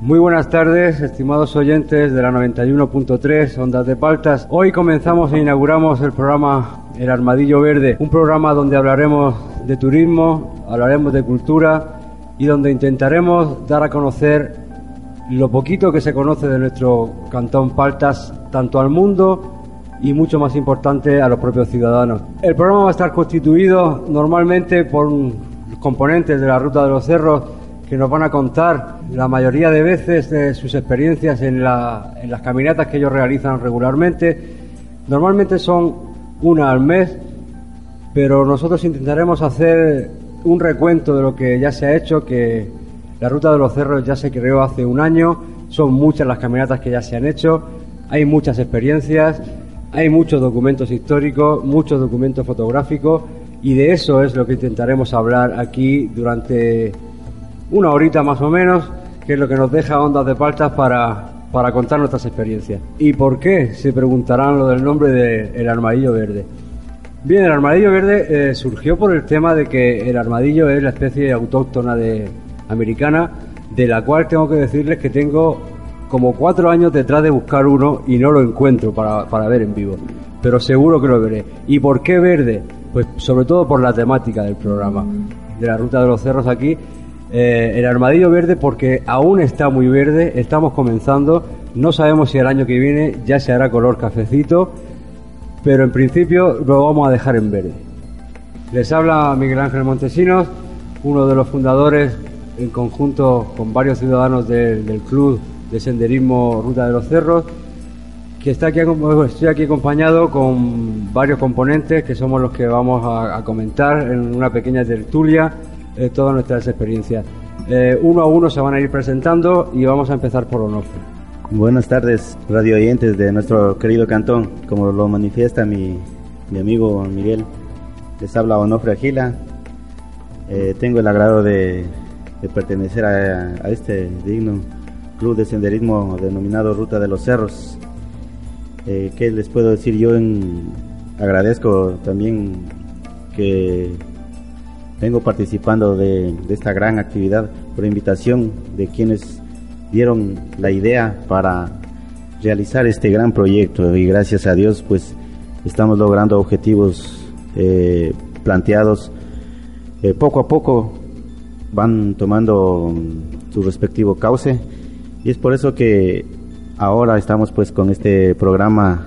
Muy buenas tardes, estimados oyentes de la 91.3 Ondas de Paltas. Hoy comenzamos e inauguramos el programa El Armadillo Verde, un programa donde hablaremos de turismo, hablaremos de cultura y donde intentaremos dar a conocer lo poquito que se conoce de nuestro cantón Paltas, tanto al mundo y mucho más importante a los propios ciudadanos. El programa va a estar constituido normalmente por componentes de la Ruta de los Cerros que nos van a contar la mayoría de veces de sus experiencias en, las caminatas que ellos realizan regularmente. Normalmente son una al mes, pero nosotros intentaremos hacer un recuento de lo que ya se ha hecho, que la Ruta de los Cerros ya se creó hace un año, son muchas las caminatas que ya se han hecho, hay muchas experiencias, hay muchos documentos históricos, muchos documentos fotográficos y de eso es lo que intentaremos hablar aquí durante una horita más o menos, que es lo que nos deja Ondas de Paltas para, para contar nuestras experiencias. ¿Y por qué? Se preguntarán lo del nombre del el armadillo verde. Bien, el armadillo verde eh, surgió por el tema de que el armadillo es la especie autóctona de, americana, de la cual tengo que decirles que tengo como cuatro años detrás de buscar uno y no lo encuentro para, para ver en vivo. Pero seguro que lo veré. ¿Y por qué verde? Pues sobre todo por la temática del programa, de la ruta de los cerros aquí, eh, el armadillo verde porque aún está muy verde, estamos comenzando, no sabemos si el año que viene ya se hará color cafecito, pero en principio lo vamos a dejar en verde. Les habla Miguel Ángel Montesinos, uno de los fundadores en conjunto con varios ciudadanos del club de senderismo Ruta de los Cerros, que está aquí, estoy aquí acompañado con varios componentes que somos los que vamos a comentar en una pequeña tertulia eh, todas nuestras experiencias. Eh, uno a uno se van a ir presentando y vamos a empezar por Onofre. Buenas tardes, radio oyentes de nuestro querido cantón. Como lo manifiesta mi, mi amigo Miguel, les habla Onofre Agila. Eh, tengo el agrado de, pertenecer a, a, este digno club de senderismo denominado Ruta de los Cerros. ¿Qué les puedo decir? Yo agradezco también que vengo participando de, esta gran actividad por invitación de quienes dieron la idea para realizar este gran proyecto. Y gracias a Dios pues estamos logrando objetivos eh, planteados. Eh, poco a poco van tomando su respectivo cauce. Y es por eso que ahora estamos pues con este programa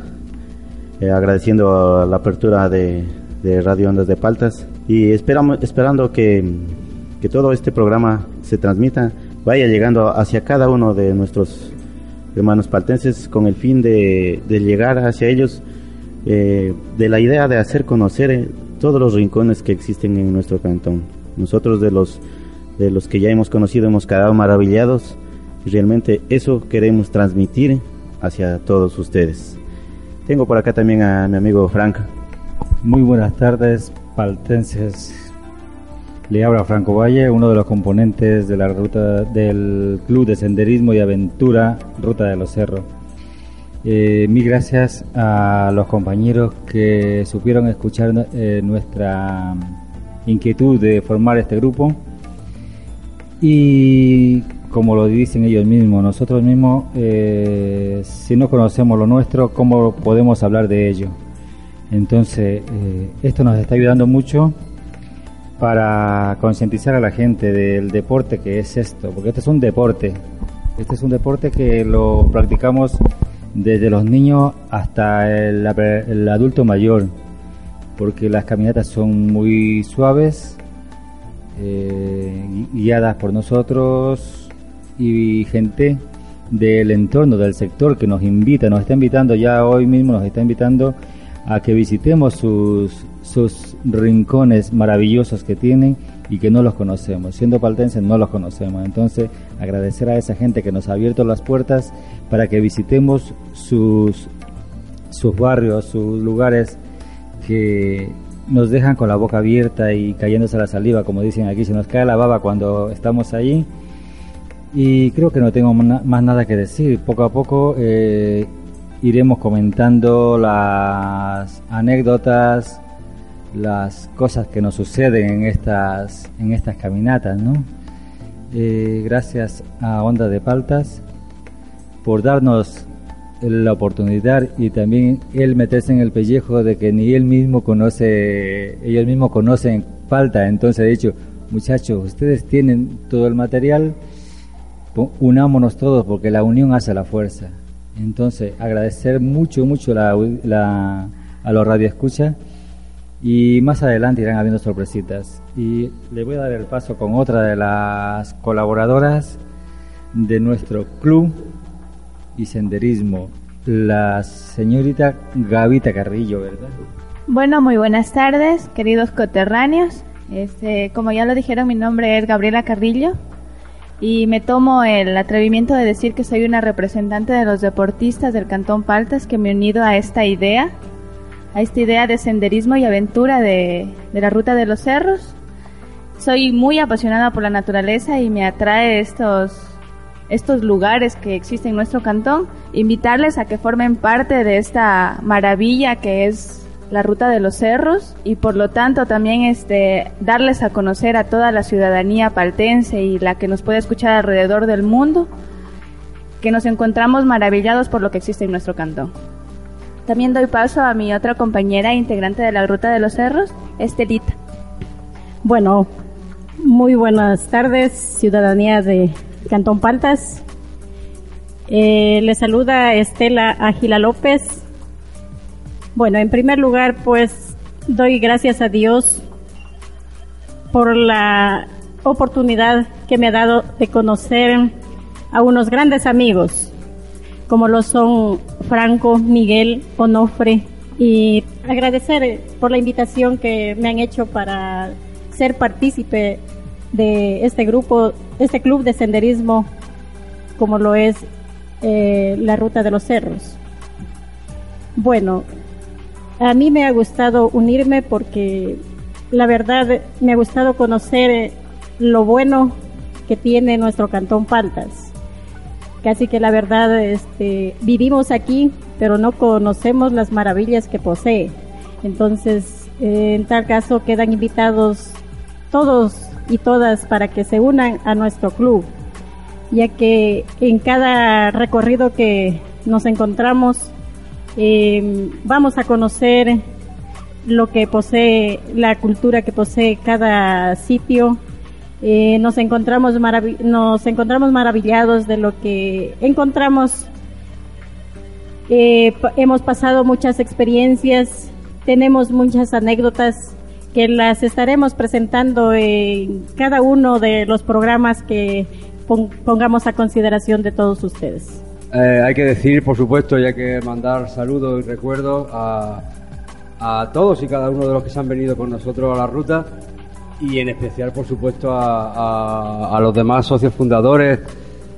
eh, agradeciendo la apertura de, de Radio Ondas de Paltas y esperamos, esperando que, que todo este programa se transmita, vaya llegando hacia cada uno de nuestros hermanos paltenses con el fin de, de llegar hacia ellos eh, de la idea de hacer conocer eh, todos los rincones que existen en nuestro cantón. Nosotros de los, de los que ya hemos conocido hemos quedado maravillados realmente eso queremos transmitir hacia todos ustedes. Tengo por acá también a mi amigo Frank. Muy buenas tardes, paltenses. Le habla Franco Valle, uno de los componentes de la ruta del Club de Senderismo y Aventura Ruta de los Cerros. Eh, mil gracias a los compañeros que supieron escuchar eh, nuestra inquietud de formar este grupo y como lo dicen ellos mismos, nosotros mismos, eh, si no conocemos lo nuestro, ¿cómo podemos hablar de ello? Entonces, eh, esto nos está ayudando mucho para concientizar a la gente del deporte que es esto, porque este es un deporte. Este es un deporte que lo practicamos desde los niños hasta el, adulto mayor, porque las caminatas son muy suaves, eh, guiadas por nosotros y gente del entorno, del sector que nos invita, nos está invitando ya hoy mismo, nos está invitando a que visitemos sus, sus rincones maravillosos que tienen y que no los conocemos. Siendo paltenses no los conocemos. Entonces, agradecer a esa gente que nos ha abierto las puertas para que visitemos sus, sus barrios, sus lugares que nos dejan con la boca abierta y cayéndose la saliva, como dicen aquí, se nos cae la baba cuando estamos allí. Y creo que no tengo más nada que decir. Poco a poco eh, iremos comentando las anécdotas, las cosas que nos suceden en estas, en estas caminatas, ¿no? eh, gracias a Onda de Paltas por darnos la oportunidad y también él meterse en el pellejo de que ni él mismo conoce, ellos mismos conocen Palta, entonces ha dicho, muchachos, ustedes tienen todo el material, unámonos todos porque la unión hace la fuerza. Entonces, agradecer mucho, mucho la, a los radioescuchas y más adelante irán habiendo sorpresitas. Y le voy a dar el paso con otra de las colaboradoras de nuestro club y senderismo, la señorita Gavita Carrillo, ¿verdad? Bueno, muy buenas tardes, queridos coterráneos. Este, como ya lo dijeron, mi nombre es Gabriela Carrillo y me tomo el atrevimiento de decir que soy una representante de los deportistas del Cantón Paltas que me he unido a esta idea, a esta idea de senderismo y aventura de, de la ruta de los cerros. Soy muy apasionada por la naturaleza y me atrae estos estos lugares que existen en nuestro cantón, invitarles a que formen parte de esta maravilla que es la ruta de los cerros y por lo tanto también este darles a conocer a toda la ciudadanía paltense y la que nos puede escuchar alrededor del mundo que nos encontramos maravillados por lo que existe en nuestro cantón. También doy paso a mi otra compañera integrante de la Ruta de los Cerros, Estelita. Bueno, muy buenas tardes, ciudadanía de Cantón Paltas. Eh, le saluda Estela Ágila López. Bueno, en primer lugar, pues doy gracias a Dios por la oportunidad que me ha dado de conocer a unos grandes amigos, como lo son Franco, Miguel, Onofre, y agradecer por la invitación que me han hecho para ser partícipe de este grupo, este club de senderismo, como lo es eh, la Ruta de los Cerros. Bueno, a mí me ha gustado unirme porque la verdad me ha gustado conocer lo bueno que tiene nuestro cantón Paltas. Casi que la verdad este, vivimos aquí, pero no conocemos las maravillas que posee. Entonces, en tal caso, quedan invitados todos y todas para que se unan a nuestro club, ya que en cada recorrido que nos encontramos em, vamos a conocer lo que posee, la cultura que posee cada sitio. Eh, nos, encontramos nos encontramos maravillados de lo que encontramos. Eh, hemos pasado muchas experiencias, tenemos muchas anécdotas que las estaremos presentando en cada uno de los programas que pongamos a consideración de todos ustedes. Eh, hay que decir, por supuesto, ya que mandar saludos y recuerdos a, a, todos y cada uno de los que se han venido con nosotros a la ruta y en especial, por supuesto, a, a, los demás socios fundadores,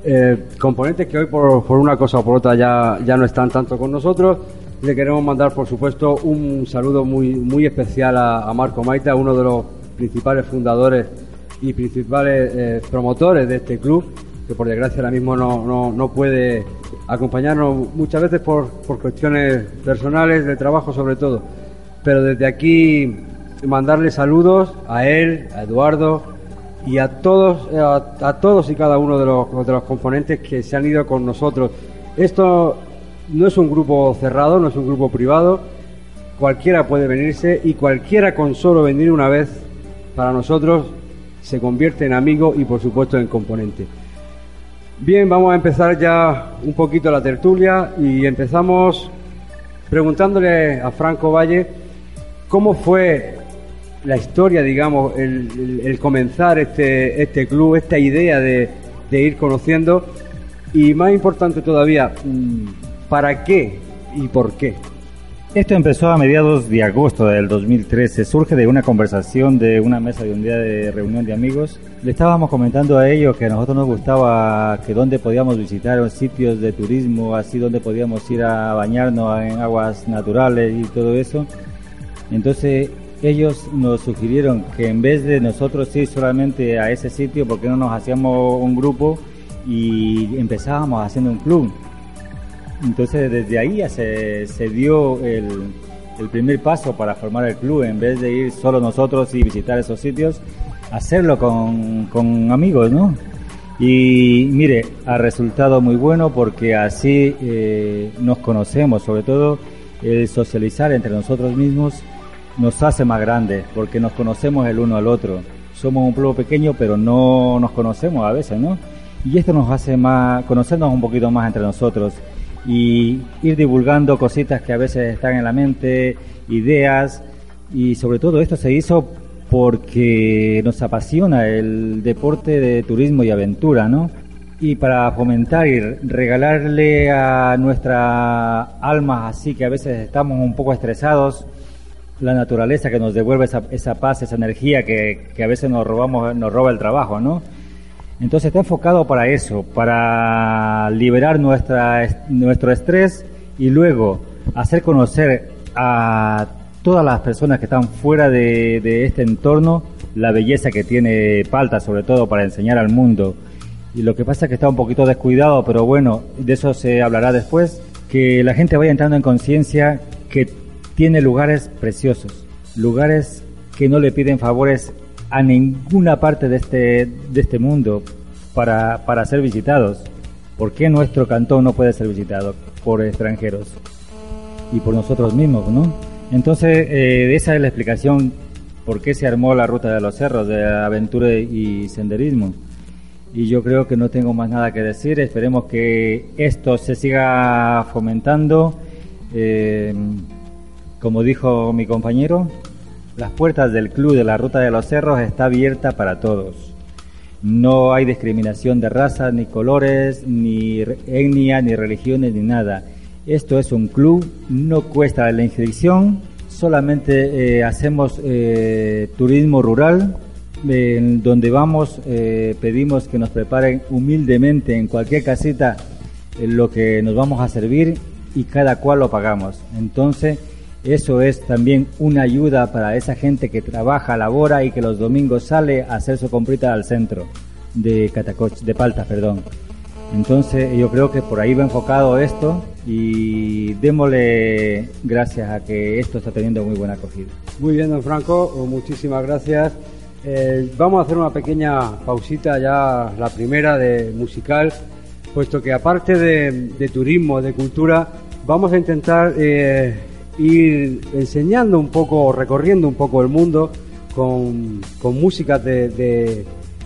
eh, componentes que hoy por, por, una cosa o por otra ya, ya no están tanto con nosotros. Le queremos mandar, por supuesto, un saludo muy, muy especial a, Marco Maita, uno de los principales fundadores y principales eh, promotores de este club, que por desgracia ahora mismo no, no, no puede acompañarnos muchas veces por, por cuestiones personales, de trabajo sobre todo. Pero desde aquí mandarle saludos a él, a Eduardo y a todos, a, a todos y cada uno de los, de los componentes que se han ido con nosotros. Esto no es un grupo cerrado, no es un grupo privado. Cualquiera puede venirse y cualquiera con solo venir una vez, para nosotros, se convierte en amigo y por supuesto en componente. Bien, vamos a empezar ya un poquito la tertulia y empezamos preguntándole a Franco Valle cómo fue la historia, digamos, el, comenzar este, este club, esta idea de, ir conociendo y más importante todavía, mm, ¿Para qué y por qué? Esto empezó a mediados de agosto del 2013. Surge de una conversación de una mesa de un día de reunión de amigos. Le estábamos comentando a ellos que a nosotros nos gustaba que dónde podíamos visitar sitios de turismo, así donde podíamos ir a bañarnos en aguas naturales y todo eso. Entonces ellos nos sugirieron que en vez de nosotros ir solamente a ese sitio, porque no nos hacíamos un grupo y empezábamos haciendo un club? Entonces desde ahí ya se, se dio el, el, primer paso para formar el club, en vez de ir solo nosotros y visitar esos sitios, hacerlo con, con amigos, ¿no? Y mire, ha resultado muy bueno porque así eh, nos conocemos, sobre todo el socializar entre nosotros mismos nos hace más grandes porque nos conocemos el uno al otro. Somos un pueblo pequeño pero no nos conocemos a veces, ¿no? Y esto nos hace más, conocernos un poquito más entre nosotros y ir divulgando cositas que a veces están en la mente, ideas y sobre todo esto se hizo porque nos apasiona el deporte de turismo y aventura, ¿no? Y para fomentar y regalarle a nuestra alma, así que a veces estamos un poco estresados, la naturaleza que nos devuelve esa, esa paz, esa energía que, que, a veces nos robamos, nos roba el trabajo, ¿no? Entonces está enfocado para eso, para liberar nuestra, nuestro estrés y luego hacer conocer a todas las personas que están fuera de, este entorno la belleza que tiene Palta, sobre todo para enseñar al mundo. Y lo que pasa es que está un poquito descuidado, pero bueno, de eso se hablará después, que la gente vaya entrando en conciencia que tiene lugares preciosos, lugares que no le piden favores a ninguna parte de este, de este mundo para, para ser visitados. ¿Por qué nuestro cantón no puede ser visitado por extranjeros? Y por nosotros mismos, ¿no? Entonces, eh, esa es la explicación por qué se armó la ruta de los cerros de aventura y senderismo. Y yo creo que no tengo más nada que decir. Esperemos que esto se siga fomentando. Eh, como dijo mi compañero, las puertas del club de la ruta de los cerros está abierta para todos. No hay discriminación de raza, ni colores, ni etnia, ni religiones, ni nada. Esto es un club, no cuesta la inscripción, solamente eh, hacemos eh, turismo rural, donde vamos eh, pedimos que nos preparen humildemente en cualquier casita lo que nos vamos a servir y cada cual lo pagamos. Entonces, eso es también una ayuda para esa gente que trabaja, labora y que los domingos sale a hacer su comprita al centro de Catacoch, de Palta, perdón. Entonces yo creo que por ahí va enfocado esto y démosle gracias a que esto está teniendo muy buena acogida. Muy bien, don Franco, muchísimas gracias. Eh, vamos a hacer una pequeña pausita ya, la primera de musical, puesto que aparte de, turismo, de cultura, vamos a intentar eh, ir enseñando un poco, recorriendo un poco el mundo con, con músicas de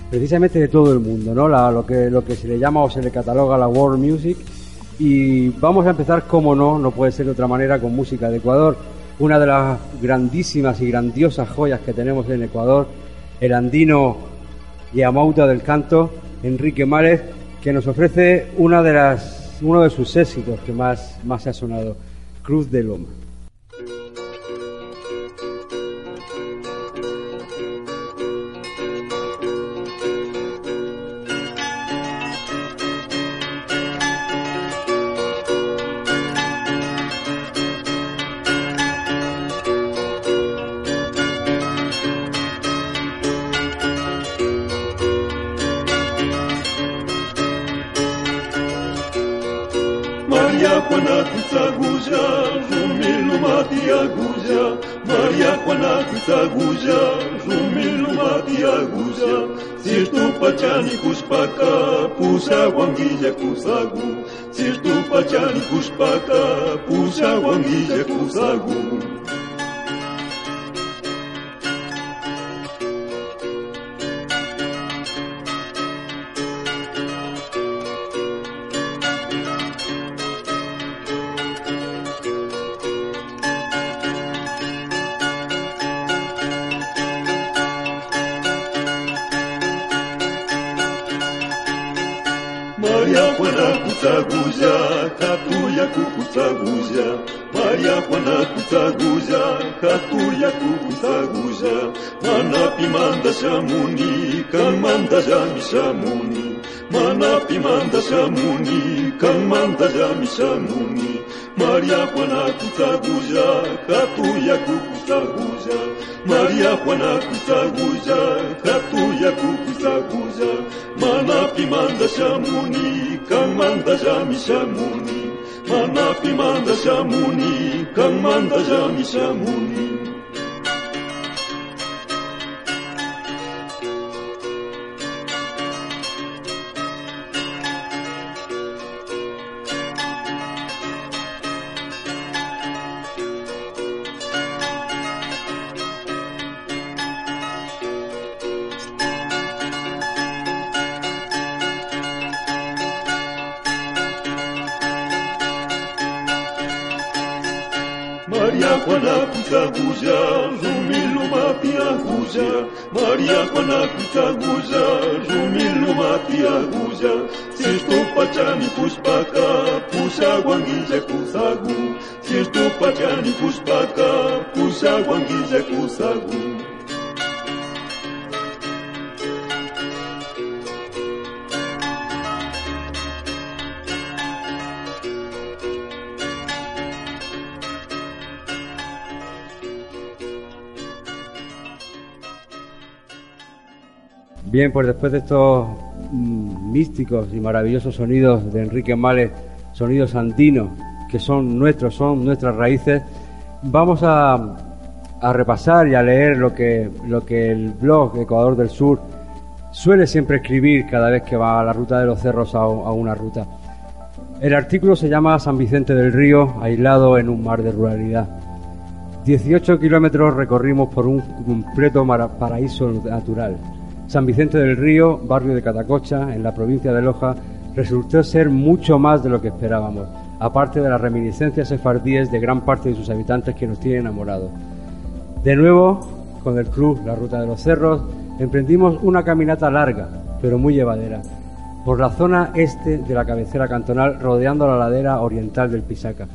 precisamente de todo el mundo, ¿no? lo, que, lo que se le llama o se le cataloga la world music. Y vamos a empezar, como no, no puede ser de otra manera, con música de Ecuador. Una de las grandísimas y grandiosas joyas que tenemos en Ecuador, el andino y amauta del canto, Enrique Márez, que nos ofrece una de las, uno de sus éxitos que más, más ha sonado, Cruz de Loma. Kusagu, si tu pachani kushpata, pusha wanija kusagu. Wangilla kusagu. samuni kang manda jami samuni manapi manda samuni kang manda jami samuni Maria Juana kutaguja katuya kukutaguja Maria Juana kutaguja katuya kukutaguja manapi manda samuni kang manda jami samuni manapi manda samuni kang manda jami samuni Bien, pues después de estos mm, místicos y maravillosos sonidos de Enrique Males, sonidos andinos, que son nuestros, son nuestras raíces, vamos a, repasar y a leer lo que, lo que el blog Ecuador del Sur suele siempre escribir cada vez que va a la ruta de los cerros a, una ruta. El artículo se llama San Vicente del Río, aislado en un mar de ruralidad. 18 kilómetros recorrimos por un completo paraíso natural. San Vicente del Río, barrio de Catacocha, en la provincia de Loja, resultó ser mucho más de lo que esperábamos, aparte de las reminiscencias sefardíes de gran parte de sus habitantes que nos tienen enamorados. De nuevo, con el club La Ruta de los Cerros, emprendimos una caminata larga, pero muy llevadera, por la zona este de la cabecera cantonal, rodeando la ladera oriental del Pisaca.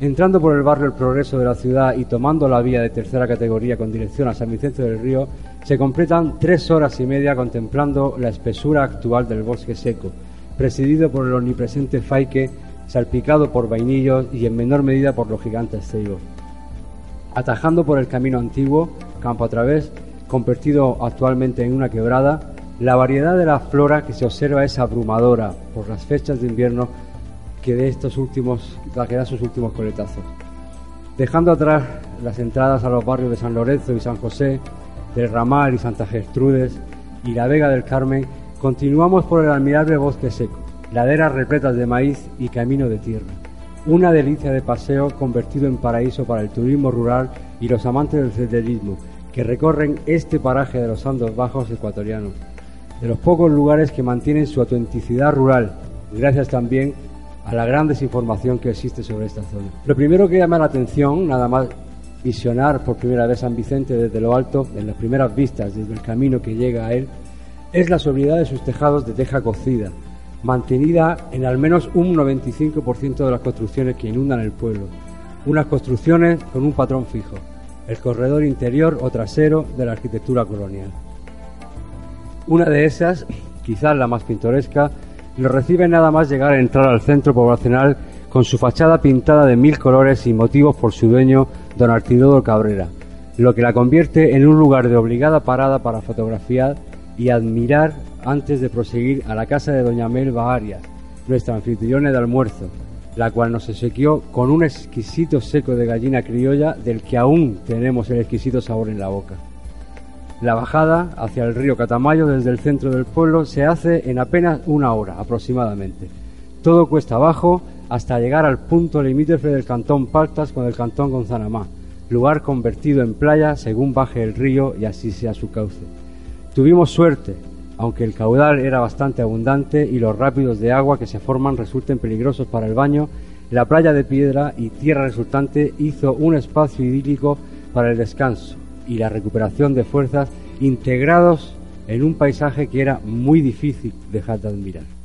Entrando por el barrio El Progreso de la ciudad y tomando la vía de tercera categoría con dirección a San Vicente del Río, se completan tres horas y media contemplando la espesura actual del bosque seco, presidido por el omnipresente faique, salpicado por vainillos y en menor medida por los gigantes ceibos. Atajando por el camino antiguo, campo a través, convertido actualmente en una quebrada, la variedad de la flora que se observa es abrumadora por las fechas de invierno que de estos últimos, que da sus últimos coletazos. Dejando atrás las entradas a los barrios de San Lorenzo y San José, del Ramal y Santa Gertrudes y la Vega del Carmen, continuamos por el admirable bosque seco, laderas repletas de maíz y camino de tierra. Una delicia de paseo convertido en paraíso para el turismo rural y los amantes del senderismo que recorren este paraje de los Andos Bajos ecuatorianos. De los pocos lugares que mantienen su autenticidad rural, gracias también a la gran desinformación que existe sobre esta zona. Lo primero que llama la atención, nada más visionar por primera vez San Vicente desde lo alto, en las primeras vistas desde el camino que llega a él, es la sobriedad de sus tejados de teja cocida, mantenida en al menos un 95% de las construcciones que inundan el pueblo. Unas construcciones con un patrón fijo, el corredor interior o trasero de la arquitectura colonial. Una de esas, quizás la más pintoresca, lo recibe nada más llegar a entrar al centro poblacional con su fachada pintada de mil colores y motivos por su dueño, don Artidodo Cabrera, lo que la convierte en un lugar de obligada parada para fotografiar y admirar antes de proseguir a la casa de doña Melba Arias, nuestra anfitriona de almuerzo, la cual nos obsequió con un exquisito seco de gallina criolla del que aún tenemos el exquisito sabor en la boca. La bajada hacia el río Catamayo desde el centro del pueblo se hace en apenas una hora aproximadamente. Todo cuesta abajo hasta llegar al punto limítrofe del cantón Paltas con el cantón Gonzanamá, lugar convertido en playa según baje el río y así sea su cauce. Tuvimos suerte, aunque el caudal era bastante abundante y los rápidos de agua que se forman resulten peligrosos para el baño, la playa de piedra y tierra resultante hizo un espacio idílico para el descanso y la recuperación de fuerzas integrados en un paisaje que era muy difícil dejar de admirar.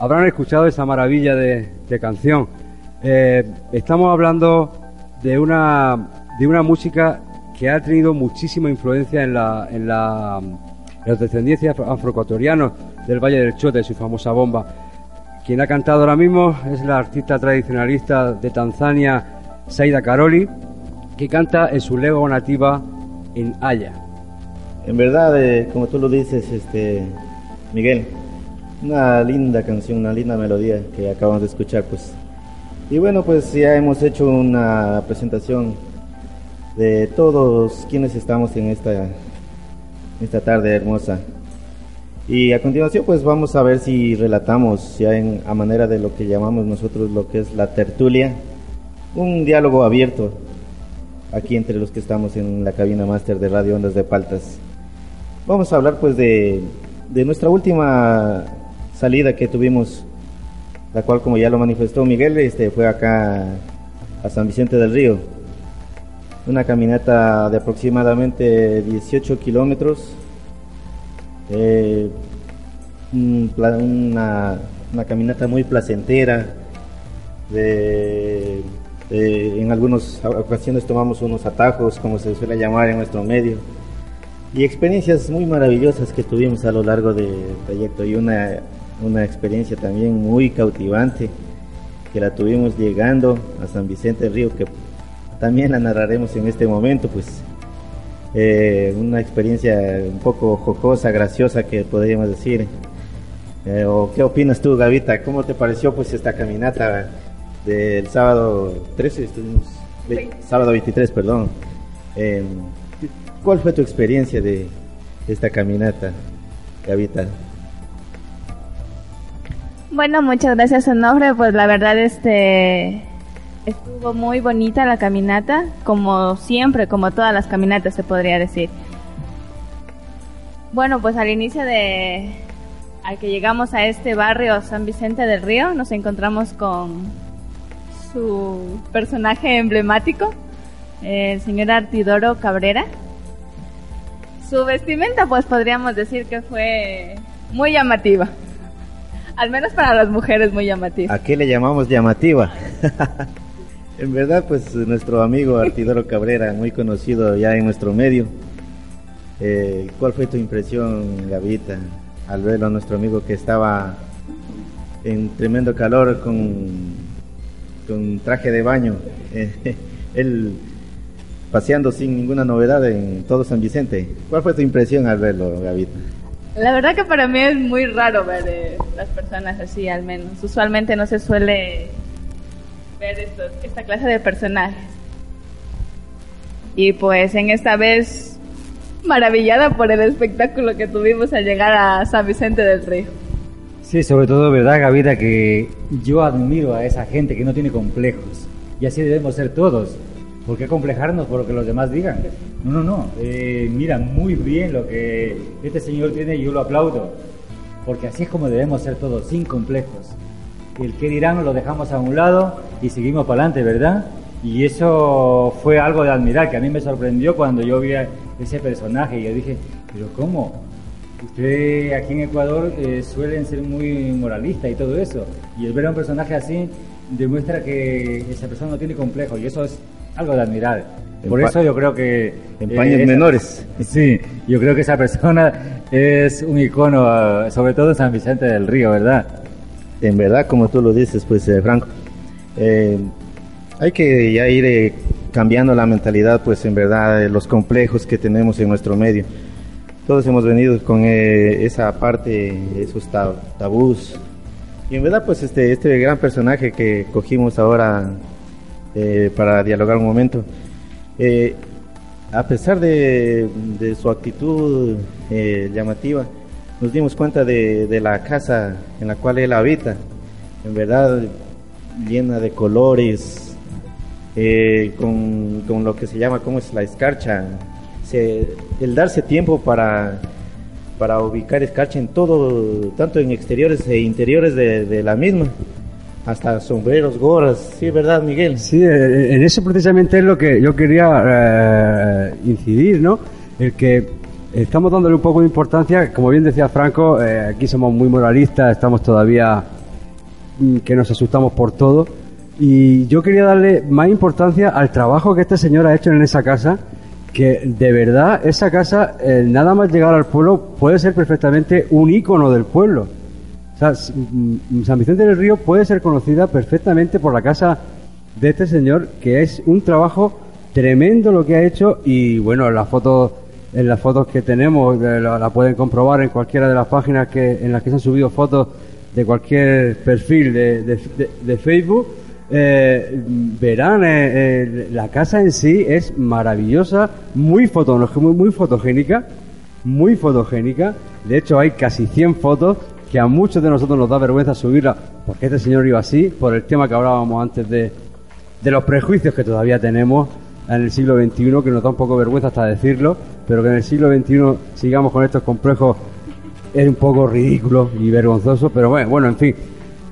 habrán escuchado esa maravilla de, canción. Eh, estamos hablando de una, de una música que ha tenido muchísima influencia en la, en la las descendencias afroecuatorianos del Valle del Chote, su famosa bomba. Quien ha cantado ahora mismo es la artista tradicionalista de Tanzania, Saida Karoli, que canta en su lengua nativa en Haya. En verdad, eh, como tú lo dices, este, Miguel, una linda canción, una linda melodía que acabamos de escuchar, pues. Y bueno, pues ya hemos hecho una presentación de todos quienes estamos en esta esta tarde hermosa. Y a continuación, pues vamos a ver si relatamos ya en, a manera de lo que llamamos nosotros lo que es la tertulia, un diálogo abierto aquí entre los que estamos en la cabina máster de Radio Ondas de Paltas. Vamos a hablar pues de, de nuestra última salida que tuvimos, la cual como ya lo manifestó Miguel, este fue acá a San Vicente del Río. Una caminata de aproximadamente 18 kilómetros. Eh, una, caminata muy placentera. De- en algunas ocasiones tomamos unos atajos, como se suele llamar en nuestro medio y experiencias muy maravillosas que tuvimos a lo largo del trayecto y una, una experiencia también muy cautivante que la tuvimos llegando a San Vicente del Río que también la narraremos en este momento pues Eh, una experiencia un poco jocosa, graciosa que podríamos decir. Eh, o qué opinas tú Gavita, cómo te pareció pues esta caminata del sábado 13 estuvimos sábado 23 perdón. Eh, ¿Cuál fue tu experiencia de esta caminata, Gavita? Bueno, muchas gracias, Onofre. Pues la verdad, este estuvo muy bonita la caminata, como siempre, como todas las caminatas se podría decir. Bueno, pues al inicio de al que llegamos a este barrio San Vicente del Río, nos encontramos con su personaje emblemático, el señor Artidoro Cabrera. Su vestimenta, pues podríamos decir que fue muy llamativa. Al menos para las mujeres muy llamativa. ¿A qué le llamamos llamativa? en verdad, pues nuestro amigo Artidoro Cabrera, muy conocido ya en nuestro medio. Eh, ¿Cuál fue tu impresión, Gavita, al verlo a nuestro amigo que estaba en tremendo calor con, con traje de baño? Eh, él paseando sin ninguna novedad en todo San Vicente. ¿Cuál fue tu impresión al verlo, Gavita? La verdad que para mí es muy raro ver eh, las personas así, al menos. Usualmente no se suele ver estos, esta clase de personajes. Y pues en esta vez maravillada por el espectáculo que tuvimos al llegar a San Vicente del Río. Sí, sobre todo, ¿verdad, Gavita? Que yo admiro a esa gente que no tiene complejos. Y así debemos ser todos. ¿Por qué complejarnos por lo que los demás digan? No, no, no. Eh, mira, muy bien lo que este señor tiene y yo lo aplaudo. Porque así es como debemos ser todos, sin complejos. El que dirán lo dejamos a un lado y seguimos para adelante, ¿verdad? Y eso fue algo de admirar, que a mí me sorprendió cuando yo vi a ese personaje y yo dije, pero ¿cómo? Usted aquí en Ecuador eh, suelen ser muy moralistas y todo eso. Y el ver a un personaje así demuestra que esa persona no tiene complejo y eso es algo de admirar. Por eso yo creo que... en eh, paños esa- menores. Sí, yo creo que esa persona es un icono, eh, sobre todo en San Vicente del Río, ¿verdad? En verdad, como tú lo dices, pues eh, Franco, eh, hay que ya ir eh, cambiando la mentalidad, pues en verdad, eh, los complejos que tenemos en nuestro medio. Todos hemos venido con eh, esa parte, esos tab- tabús. Y en verdad, pues este, este gran personaje que cogimos ahora eh, para dialogar un momento, eh, a pesar de, su actitud eh, llamativa, nos dimos cuenta de, la casa en la cual él habita. En verdad, llena de colores, eh, con, con lo que se llama, ¿cómo es la escarcha? Se- el darse tiempo para, ubicar escarcha en todo, tanto en exteriores e interiores de la misma, hasta sombreros, gorras, sí, ¿verdad, Miguel? Sí, eh, en eso precisamente es lo que yo quería eh, incidir, ¿no? El que estamos dándole un poco de importancia, como bien decía Franco, eh, aquí somos muy moralistas, estamos todavía mm, que nos asustamos por todo. Y yo quería darle más importancia al trabajo que este señor ha hecho en esa casa, que de verdad esa casa, eh, nada más llegar al pueblo, puede ser perfectamente un ícono del pueblo. Sea, s- mm, San Vicente del Río puede ser conocida perfectamente por la casa de este señor, que es un trabajo tremendo lo que ha hecho y bueno, las fotos en las fotos que tenemos, eh, la, pueden comprobar en cualquiera de las páginas que, en las que se han subido fotos de cualquier perfil de, de- Facebook, eh, verán, eh, la casa en sí es maravillosa, muy, foto, muy, muy fotogénica, muy fotogénica. De hecho, hay casi 100 fotos que a muchos de nosotros nos da vergüenza subirla porque este señor iba así, por el tema que hablábamos antes de, de los prejuicios que todavía tenemos en el siglo XXI, que nos da un poco vergüenza hasta decirlo, pero que en el siglo XXI sigamos con estos complejos es un poco ridículo y vergonzoso, pero bueno, bueno en fin.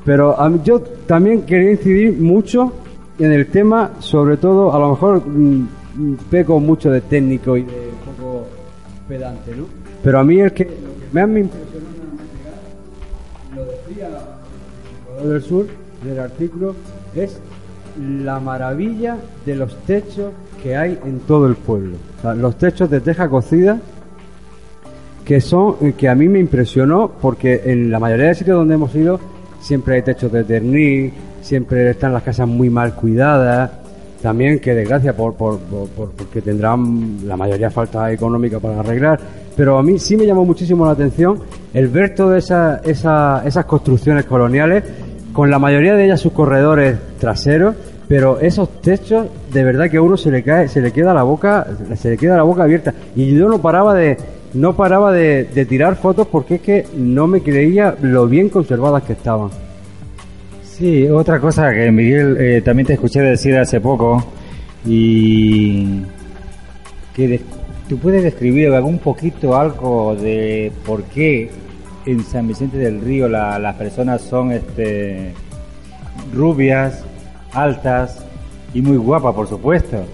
Pero mí- yo también quería incidir mucho en el tema, sobre todo, a lo mejor mm, peco mucho de técnico y de un poco pedante, ¿no? Pero a mí el que, que me impresionó nada del Sur, del artículo, es la maravilla de los techos que hay en todo el pueblo. Los techos de teja cocida que son eh, que a mí me impresionó porque en la mayoría de sitios donde hemos ido siempre hay techos de ternil, siempre están las casas muy mal cuidadas, también que desgracia por, por, por- por- porque tendrán la mayoría falta económica para arreglar, pero a mí sí me llamó muchísimo la atención el ver todas esa, esa- esas construcciones coloniales con la mayoría de ellas sus corredores traseros, pero esos techos de verdad que a uno se le cae, se le queda la boca, se le queda la boca abierta y yo no paraba de no paraba de, tirar fotos porque es que no me creía lo bien conservadas que estaban. Sí, otra cosa que Miguel eh, también te escuché decir hace poco y que tú puedes describir algún poquito algo de por qué en San Vicente del Río la- las personas son este rubias, altas y muy guapas, por supuesto.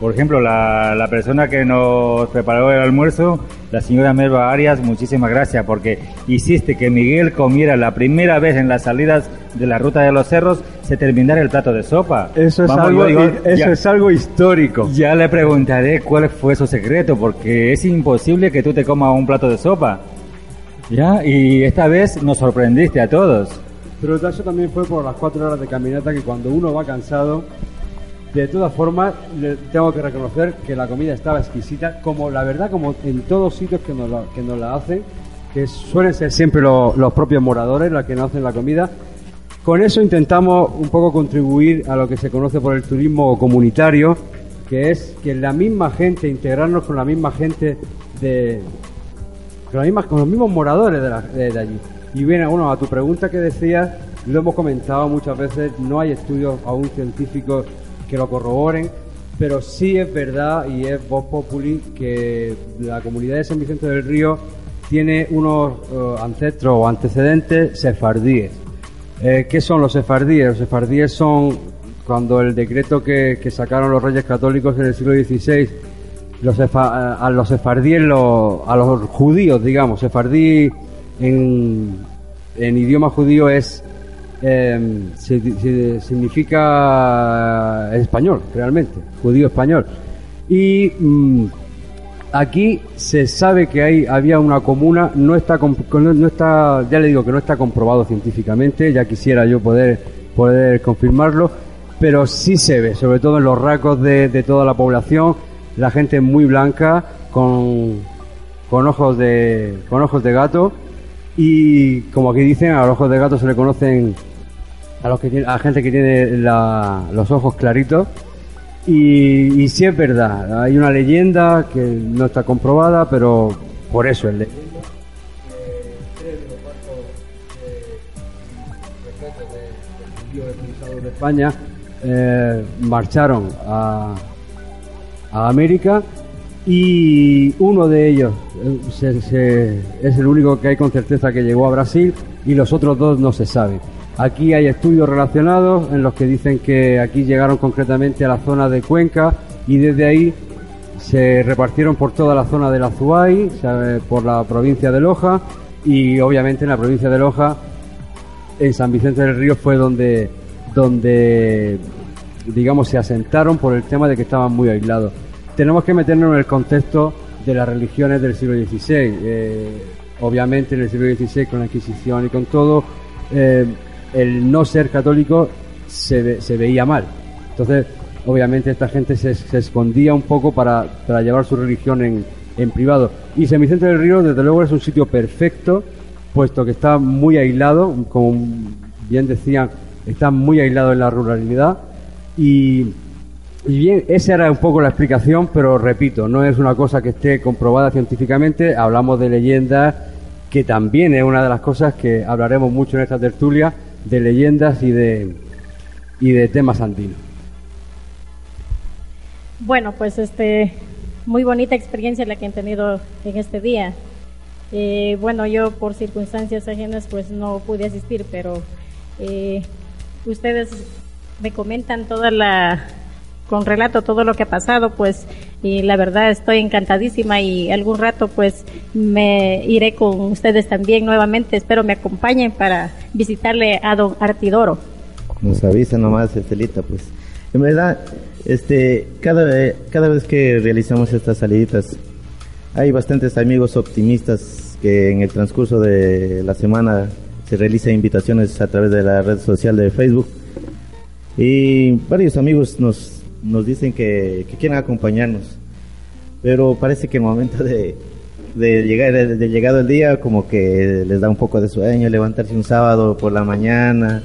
Por ejemplo, la, la persona que nos preparó el almuerzo, la señora Melba Arias, muchísimas gracias porque hiciste que Miguel comiera la primera vez en las salidas de la ruta de los cerros se terminara el plato de sopa. Eso es, Vamos, algo, digo, eso ya- es algo histórico. ya le preguntaré cuál fue su secreto, porque es imposible que tú te comas un plato de sopa. Ya, y esta vez nos sorprendiste a todos. Pero eso también fue por las cuatro horas de caminata que cuando uno va cansado, de todas formas, tengo que reconocer que la comida estaba exquisita, como la verdad, como en todos sitios que nos la, que nos la hacen, que suelen ser siempre lo- los propios moradores los que nos hacen la comida. Con eso intentamos un poco contribuir a lo que se conoce por el turismo comunitario, que es que la misma gente, integrarnos con la misma gente de, con, la misma- con los mismos moradores de, la- de- de allí. Y bien, bueno, a tu pregunta que decías, lo hemos comentado muchas veces, no hay estudios aún científicos que lo corroboren, pero sí es verdad y es voz populi que la comunidad de San Vicente del Río tiene unos eh, ancestros o antecedentes sefardíes. Eh, ¿Qué son los sefardíes? Los sefardíes son cuando el decreto que, sacaron los reyes católicos en el siglo XVI sefa- a los sefardíes, a los judíos, digamos, sefardí en, en idioma judío es eh, si- si- significa español, realmente, judío español. Y mm, aquí se sabe que hay, había una comuna, no está, no está, ya le digo que no está comprobado científicamente, ya quisiera yo poder, poder confirmarlo, pero sí se ve, sobre todo en los rasgos de, de toda la población, la gente muy blanca, con, con ojos de, con ojos de gato, y como aquí dicen, a los ojos de gato se le conocen a los que tiene, a gente que tiene la- los ojos claritos, y, y sí es verdad, hay una leyenda que no está comprobada, pero por eso es leyenda. Tres de España eh, marcharon a, a América y uno de ellos eh, se- se- es el único que hay con certeza que llegó a Brasil y los otros dos no se sabe. Aquí hay estudios relacionados en los que dicen que aquí llegaron concretamente a la zona de Cuenca y desde ahí se repartieron por toda la zona del Azuay, ¿sabe? por la provincia de Loja y obviamente en la provincia de Loja, en San Vicente del Río fue donde, donde digamos se asentaron por el tema de que estaban muy aislados. Tenemos que meternos en el contexto de las religiones del siglo XVI. Eh, obviamente en el siglo XVI con la Inquisición y con todo, eh, el no ser católico se, ve- se veía mal. Entonces, obviamente esta gente se, se escondía un poco para, para llevar su religión en, en privado. Y Semicentro del Río, desde luego, es un sitio perfecto, puesto que está muy aislado, como bien decían, está muy aislado en la ruralidad. Y, y bien, esa era un poco la explicación, pero repito, no es una cosa que esté comprobada científicamente, hablamos de leyendas, que también es una de las cosas que hablaremos mucho en esta tertulia, de leyendas y de, y de temas andinos. Bueno, pues este, muy bonita experiencia la que han tenido en este día. Eh, bueno, yo por circunstancias ajenas pues no pude asistir, pero eh, ustedes me comentan toda la, con relato todo lo que ha pasado, pues y la verdad estoy encantadísima y algún rato pues me iré con ustedes también nuevamente, espero me acompañen para visitarle a don Artidoro. Nos avisa nomás, Estelita, pues. En verdad, este, cada, cada vez que realizamos estas saliditas, hay bastantes amigos optimistas que en el transcurso de la semana se realizan invitaciones a través de la red social de Facebook y varios amigos nos, nos dicen que, que quieren acompañarnos, pero parece que el momento de, de llegar de llegado el día como que les da un poco de sueño levantarse un sábado por la mañana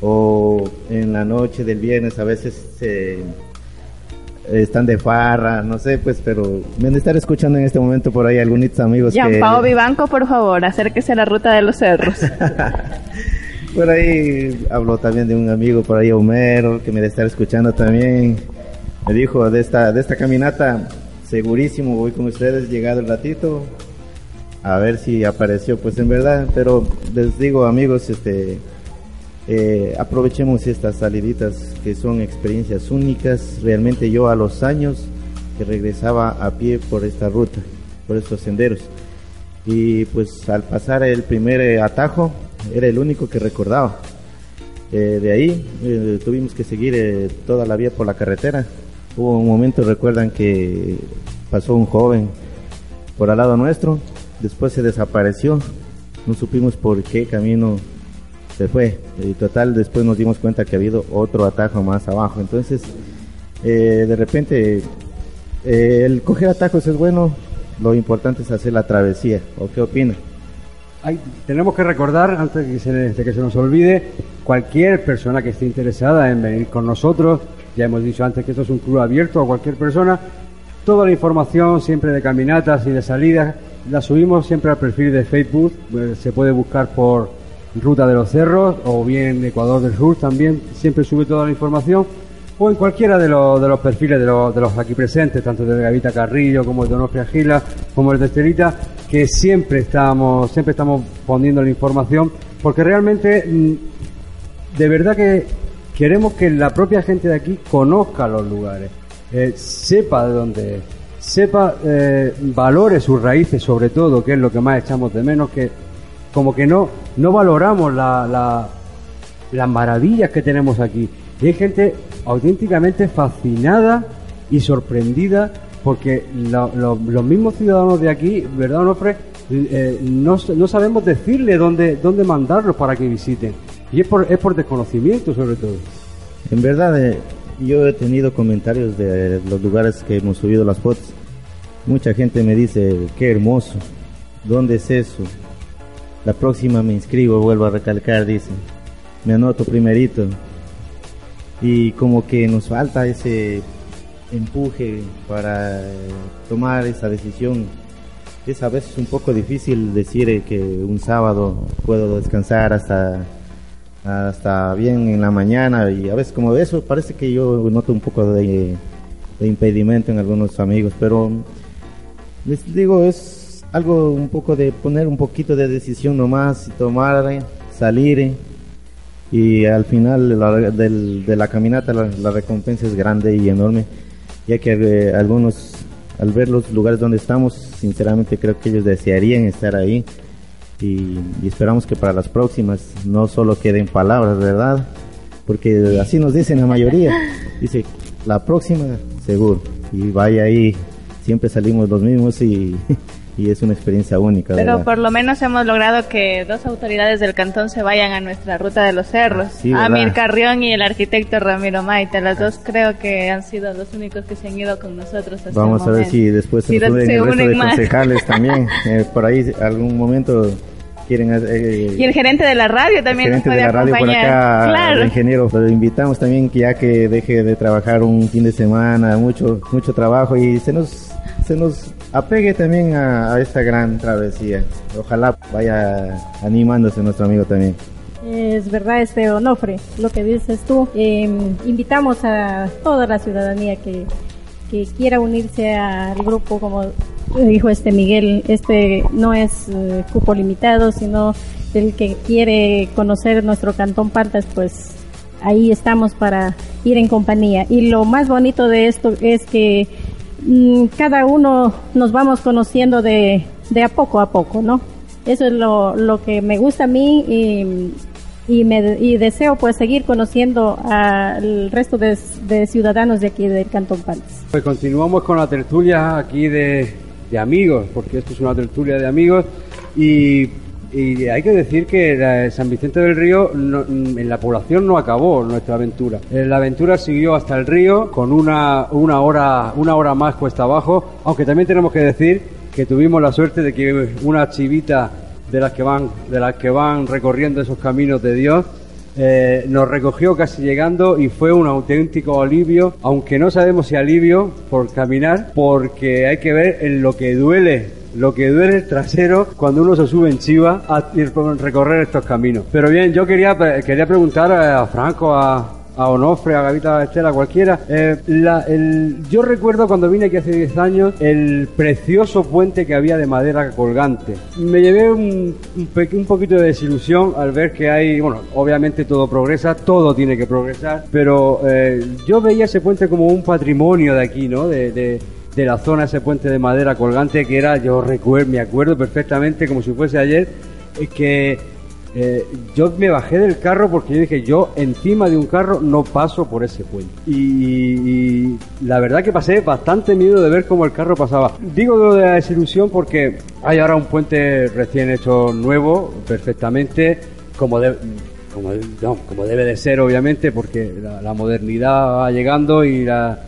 o en la noche del viernes a veces se están de farra, no sé, pues, pero me han de estar escuchando en este momento por ahí algunos amigos Jean que... Vivanco, por favor, acérquese a la ruta de los cerros. por ahí habló también de un amigo por ahí, Homero, que me debe estar escuchando también. Me dijo de esta, de esta caminata, segurísimo voy con ustedes, llegado el ratito, a ver si apareció, pues en verdad, pero les digo amigos, este, eh, aprovechemos estas saliditas que son experiencias únicas. Realmente yo a los años que regresaba a pie por esta ruta, por estos senderos. Y pues al pasar el primer eh, atajo era el único que recordaba. Eh, de ahí eh, tuvimos que seguir eh, toda la vía por la carretera. Hubo un momento, recuerdan que pasó un joven por al lado nuestro, después se desapareció, no supimos por qué camino se fue. Y total, después nos dimos cuenta que ha habido otro atajo más abajo. Entonces, de repente, el coger atajos es bueno, lo importante es hacer la travesía. ¿O qué opina? Tenemos que recordar, antes de que, se, nos olvide, cualquier persona que esté interesada en venir con nosotros, ya hemos dicho antes que esto es un club abierto a cualquier persona, toda la información siempre de caminatas y de salidas la subimos siempre al perfil de Facebook, eh, se puede buscar por Ruta de los Cerros o bien Ecuador del Sur también, siempre sube toda la información o en cualquiera de los, de los perfiles de los, aquí presentes, tanto de Gavita Carrillo como el de Onofre Agila, como el de Estelita, que siempre estamos, siempre estamos poniendo la información, porque realmente, mm, de verdad que queremos que la propia gente de aquí conozca los lugares, eh, sepa de dónde es, sepa, eh, valore sus raíces sobre todo, que es lo que más echamos de menos, que como que no, no valoramos la, la, las maravillas que tenemos aquí. Y hay gente auténticamente fascinada y sorprendida porque lo- lo- los mismos ciudadanos de aquí, ¿verdad, Onofre? Eh, no, no sabemos decirle dónde, dónde mandarlos para que visiten. Y es por, es por desconocimiento, sobre todo. En verdad, eh, yo he tenido comentarios de los lugares que hemos subido las fotos. Mucha gente me dice, qué hermoso, ¿dónde es eso? La próxima me inscribo, vuelvo a recalcar, dicen. Me anoto primerito. Y como que nos falta ese empuje para tomar esa decisión. Es a veces un poco difícil decir eh, que un sábado puedo descansar hasta hasta bien en la mañana. Y a veces como eso parece que yo noto un poco de, de impedimento en algunos amigos, pero les digo es algo un poco de poner un poquito de decisión nomás, y tomar, eh, salir eh, y al final la- del- de la caminata la, la recompensa es grande y enorme, ya que eh, algunos al ver los lugares donde estamos, sinceramente creo que ellos desearían estar ahí y, y esperamos que para las próximas no solo queden palabras, ¿verdad? Porque así nos dicen la mayoría. Dice, la próxima seguro. Y vaya ahí, siempre salimos los mismos y y es una experiencia única. Pero ¿verdad? por lo menos hemos logrado que dos autoridades del cantón se vayan a nuestra ruta de los cerros. Sí, ¿verdad? Amir Carrión y el arquitecto Ramiro Maite. Las dos creo que han sido los únicos que se han ido con nosotros hasta Vamos el a ver si después se Si nos se el resto de más. concejales también. Eh, por ahí algún momento quieren... eh, Y el gerente de la radio también nos gerente puede de la radio por acompañar. acá, claro. el ingeniero, lo invitamos también que ya que deje de trabajar un fin de semana, mucho mucho trabajo y se nos se nos apegue también a, a esta gran travesía. Ojalá vaya animándose nuestro amigo también. Es verdad, este Onofre, lo que dices tú. Eh, invitamos a toda la ciudadanía que, que quiera unirse al grupo, como dijo este Miguel. Este no es eh, cupo limitado, sino el que quiere conocer nuestro cantón Paltas, pues ahí estamos para ir en compañía. Y lo más bonito de esto es que cada uno nos vamos conociendo de, de a poco a poco, ¿no? Eso es lo, lo que me gusta a mí y, me, y deseo pues seguir conociendo al resto de, de ciudadanos de aquí del Cantón Paltas. Pues continuamos con la tertulia aquí de, de amigos, porque esto es una tertulia de amigos y, y hay que decir que San Vicente del Río no- en la población no acabó nuestra aventura. Eh, La aventura siguió hasta el río con una, una hora una hora más cuesta abajo, aunque también tenemos que decir que tuvimos la suerte de que una chivita de las que van de las que van recorriendo esos caminos de Dios eh, nos recogió casi llegando y fue un auténtico alivio, aunque no sabemos si alivio por caminar, porque hay que ver en lo que duele, lo que duele el trasero cuando uno se sube en chiva a recorrer estos caminos. Pero bien, yo quería, quería preguntar a Franco, a, a Onofre, a Gavita Estela, cualquiera. eh, la- el- yo recuerdo cuando vine aquí hace 10 años el precioso puente que había de madera colgante. Me llevé un, un, un poquito de desilusión al ver que hay, bueno, obviamente todo progresa, todo tiene que progresar, pero eh, yo veía ese puente como un patrimonio de aquí, ¿no? De, de, de la zona, ese puente de madera colgante que era, yo recuerdo, me acuerdo perfectamente como si fuese ayer, eh, que eh, yo me bajé del carro porque yo dije, yo encima de un carro no paso por ese puente. Y, la verdad que pasé bastante miedo de ver cómo el carro pasaba. Digo de la desilusión porque hay ahora un puente recién hecho nuevo, perfectamente, como, de- como, como debe de ser obviamente, porque la modernidad va llegando y la,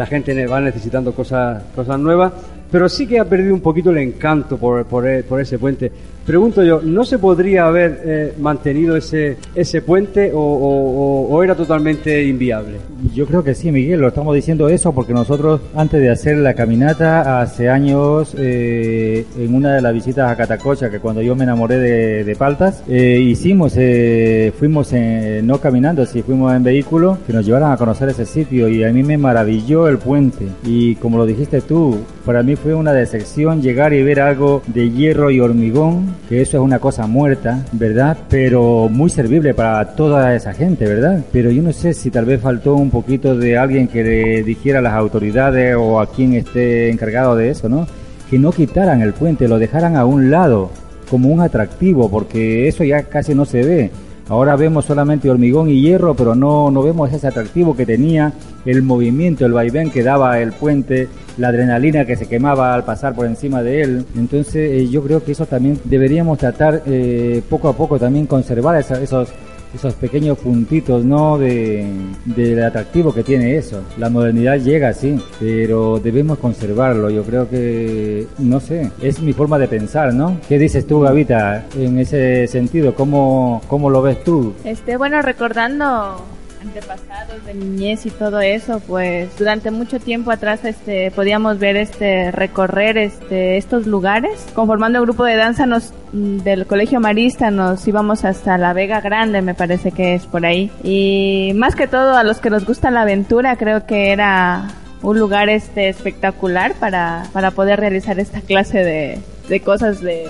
la gente va necesitando cosas, cosas nuevas, pero sí que ha perdido un poquito el encanto por, por, por ese puente. Pregunto yo, ¿no se podría haber eh, mantenido ese, ese puente o, o- o- era totalmente inviable? Yo creo que sí, Miguel, lo estamos diciendo eso porque nosotros antes de hacer la caminata hace años eh, en una de las visitas a Catacocha, que cuando yo me enamoré de, de Paltas, eh, hicimos, eh, fuimos en- no caminando, sí, fuimos en vehículo que nos llevaran a conocer ese sitio y a mí me maravilló el puente y como lo dijiste tú, para mí fue una decepción llegar y ver algo de hierro y hormigón, que eso es una cosa muerta, ¿verdad? Pero muy servible para toda esa gente, ¿verdad? Pero yo no sé si tal vez faltó un poquito de alguien que le dijera a las autoridades o a quien esté encargado de eso, ¿no? Que no quitaran el puente, lo dejaran a un lado como un atractivo, porque eso ya casi no se ve. Ahora vemos solamente hormigón y hierro, pero no, no vemos ese atractivo que tenía el movimiento, el vaivén que daba el puente, la adrenalina que se quemaba al pasar por encima de él. Entonces eh, yo creo que eso también deberíamos tratar eh, poco a poco también conservar esos esos pequeños puntitos, ¿no? De, del atractivo que tiene eso. La modernidad llega, sí, pero debemos conservarlo. Yo creo que, no sé, es mi forma de pensar, ¿no? ¿Qué dices tú, Gavita, en ese sentido? ¿Cómo, cómo lo ves tú? Este, bueno, recordando antepasados de niñez y todo eso, pues durante mucho tiempo atrás este podíamos ver este recorrer este estos lugares. Conformando el grupo de danza nos mm, del Colegio Marista nos íbamos hasta la Vega Grande, me parece que es por ahí. Y más que todo a los que nos gusta la aventura, creo que era un lugar este espectacular para para poder realizar esta clase de de cosas de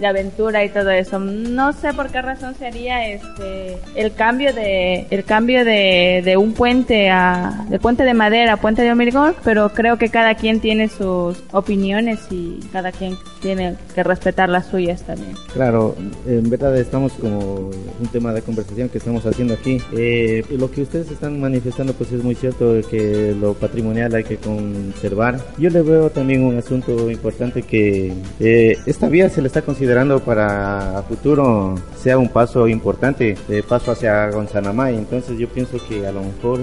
de aventura y todo eso. No sé por qué razón sería este el cambio de el cambio de, de un puente a de puente de madera a puente de hormigón, pero creo que cada quien tiene sus opiniones y cada quien tiene que respetar las suyas también. Claro, en verdad estamos como un tema de conversación que estamos haciendo aquí. Eh, lo que ustedes están manifestando pues es muy cierto que lo patrimonial hay que conservar. Yo le veo también un asunto importante que eh, esta vía se le está considerando para futuro sea un paso importante, de paso hacia Gonzanamay. Entonces yo pienso que a lo mejor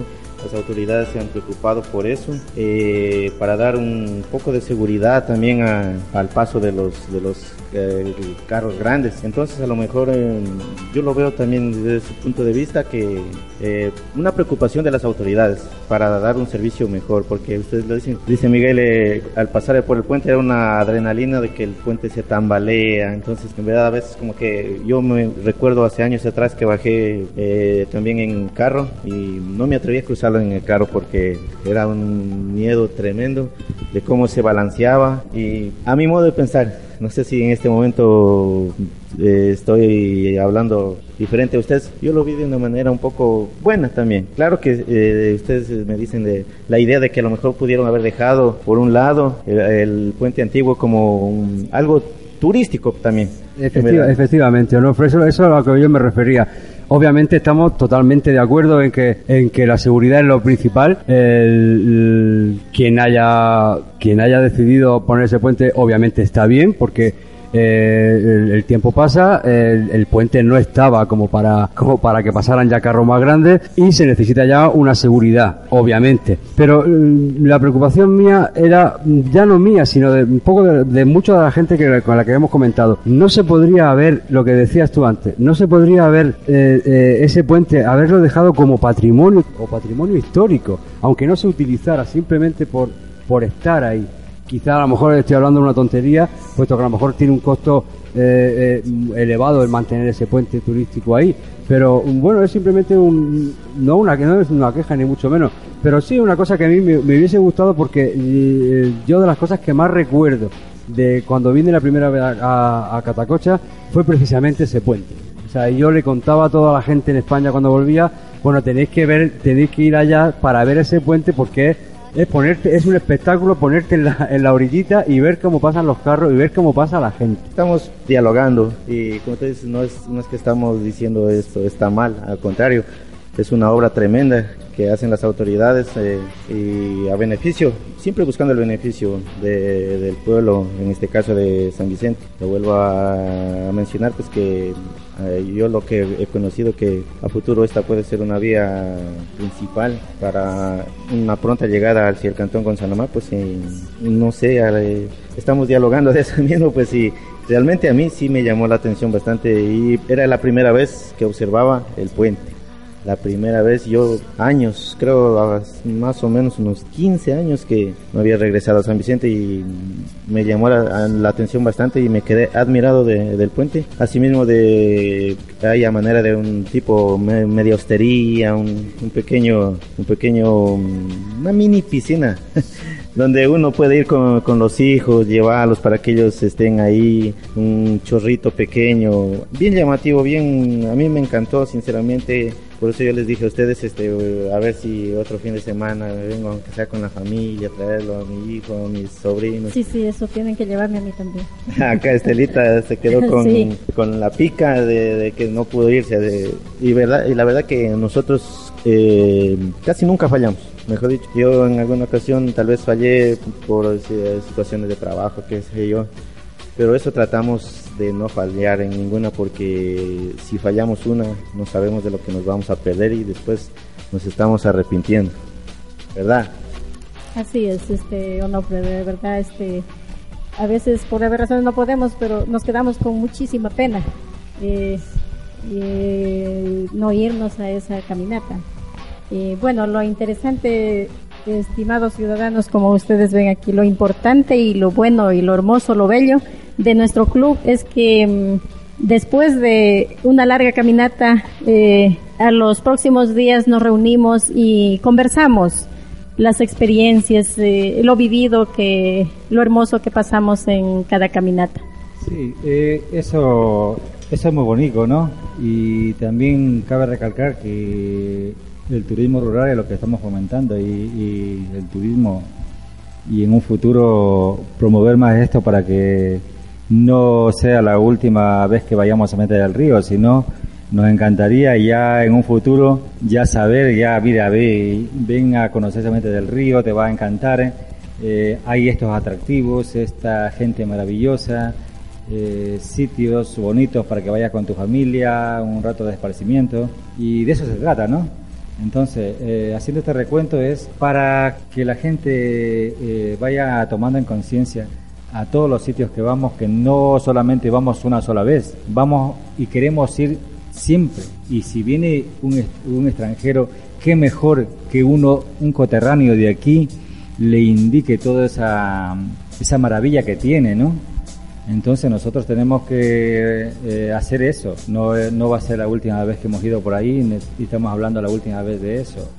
las autoridades se han preocupado por eso, eh, para dar un poco de seguridad también a- al paso de los, de los eh, carros grandes. Entonces a lo mejor eh, yo lo veo también desde ese punto de vista que eh, una preocupación de las autoridades para dar un servicio mejor, porque ustedes lo dicen, dice Miguel, eh, al pasar por el puente era una adrenalina de que el puente se tambalea, entonces en verdad a veces como que yo me recuerdo hace años atrás que bajé eh, también en carro y no me atreví a en el carro porque era un miedo tremendo de cómo se balanceaba y a mi modo de pensar, no sé si en este momento eh, estoy hablando diferente a ustedes. Yo lo vi de una manera un poco buena también. Claro que eh, ustedes me dicen de la idea de que a lo mejor pudieron haber dejado por un lado el, el puente antiguo como un- algo turístico también. Efectiva- efectivamente, Onofre, eso, eso es a lo que yo me refería. Obviamente estamos totalmente de acuerdo en que en que la seguridad es lo principal. El- el- quien haya quien haya decidido poner ese puente, obviamente está bien, porque eh, el, tiempo pasa, el, puente no estaba como para como para que pasaran ya carros más grandes y se necesita ya una seguridad, obviamente. Pero mm, la preocupación mía era ya no mía, sino de un poco de, de mucha de la gente que, con la que hemos comentado. No se podría haber, lo que decías tú antes, no se podría haber eh, eh, ese puente, haberlo dejado como patrimonio o patrimonio histórico, aunque no se utilizara simplemente por, por estar ahí. Quizá a lo mejor estoy hablando de una tontería, puesto que a lo mejor tiene un costo eh, eh, elevado el mantener ese puente turístico ahí. Pero bueno, es simplemente un, no una no es una queja ni mucho menos, pero sí una cosa que a mí me, hubiese gustado porque eh, yo de las cosas que más recuerdo de cuando vine la primera vez a, a- a Catacocha fue precisamente ese puente. O sea, yo le contaba a toda la gente en España cuando volvía, bueno, tenéis que ver, tenéis que ir allá para ver ese puente porque es, es ponerte, es un espectáculo ponerte en la, en la orillita y ver cómo pasan los carros y ver cómo pasa la gente. Estamos dialogando y como te dices, no es, no es que estamos diciendo esto está mal, al contrario, es una obra tremenda que hacen las autoridades eh, y a beneficio, siempre buscando el beneficio de- del pueblo, en este caso de San Vicente. Lo vuelvo a, mencionar, pues que eh, yo lo que he conocido que a futuro esta puede ser una vía principal para una pronta llegada hacia el cantón Gonzanamá, pues eh, no sé, eh, estamos dialogando de eso mismo, pues y realmente a mí sí me llamó la atención bastante y era la primera vez que observaba el puente. La primera vez, yo años, creo más o menos unos 15 años que no había regresado a San Vicente y me llamó la, la atención bastante y me quedé admirado de- del puente. Asimismo de, hay a manera de un tipo me- media hostería, un, un pequeño, un pequeño, una mini piscina. donde uno puede ir con, con los hijos, llevarlos para que ellos estén ahí, un chorrito pequeño, bien llamativo, bien, a mí me encantó sinceramente, por eso yo les dije a ustedes, este, a ver si otro fin de semana vengo, aunque sea con la familia, traerlo a mi hijo, a mis sobrinos. Sí, sí, eso tienen que llevarme a mí también. Acá Estelita se quedó con, Sí. con la pica de, de que no pudo irse. de- y, verdad, y la verdad que nosotros eh, casi nunca fallamos. Mejor dicho, yo en alguna ocasión tal vez fallé por eh, situaciones de trabajo, qué sé yo. Pero eso tratamos de no fallar en ninguna porque si fallamos una no sabemos de lo que nos vamos a perder y después nos estamos arrepintiendo. ¿Verdad? Así es, este, Onofre, de verdad, este, a veces por haber razones no podemos, pero nos quedamos con muchísima pena eh, no irnos a esa caminata. Bueno, lo interesante, estimados ciudadanos, como ustedes ven aquí, lo importante y lo bueno y lo hermoso, lo bello de nuestro club es que mm, después de una larga caminata, eh, a los próximos días nos reunimos y conversamos las experiencias, eh, lo vivido, que lo hermoso que pasamos en cada caminata. Sí, eh, eso, eso es muy bonito, ¿no? Y también cabe recalcar que el turismo rural es lo que estamos fomentando y, y el turismo y en un futuro promover más esto para que no sea la última vez que vayamos a meter al río, sino nos encantaría ya en un futuro ya saber, ya mira, ve, ven a conocer esa mente del río, te va a encantar. eh, hay estos atractivos, esta gente maravillosa, eh, sitios bonitos para que vayas con tu familia, un rato de esparcimiento y de eso se trata, ¿no? Entonces, eh, haciendo este recuento es para que la gente eh, vaya tomando en conciencia a todos los sitios que vamos, que no solamente vamos una sola vez, vamos y queremos ir siempre. Y si viene un, un extranjero, qué mejor que uno, un coterráneo de aquí, le indique toda esa, esa maravilla que tiene, ¿no? Entonces nosotros tenemos que eh, hacer eso. No, eh, no va a ser la última vez que hemos ido por ahí y estamos hablando la última vez de eso.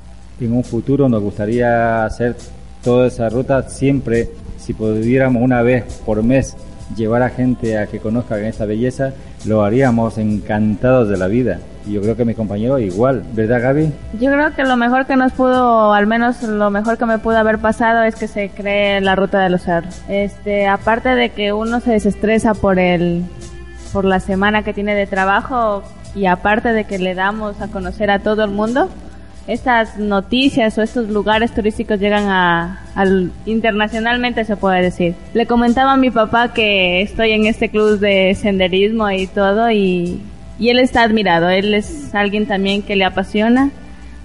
En un futuro nos gustaría hacer toda esa ruta siempre, si pudiéramos una vez por mes llevar a gente a que conozcan esa belleza, lo haríamos encantados de la vida. Y yo creo que mis compañeros igual, ¿verdad Gaby? Yo creo que lo mejor que nos pudo, al menos lo mejor que me pudo haber pasado es que se cree la ruta de los cerros. Este, aparte de que uno se desestresa por el, por la semana que tiene de trabajo y aparte de que le damos a conocer a todo el mundo, estas noticias o estos lugares turísticos llegan a, al internacionalmente se puede decir. Le comentaba a mi papá que estoy en este club de senderismo y todo y, y él está admirado. Él es alguien también que le apasiona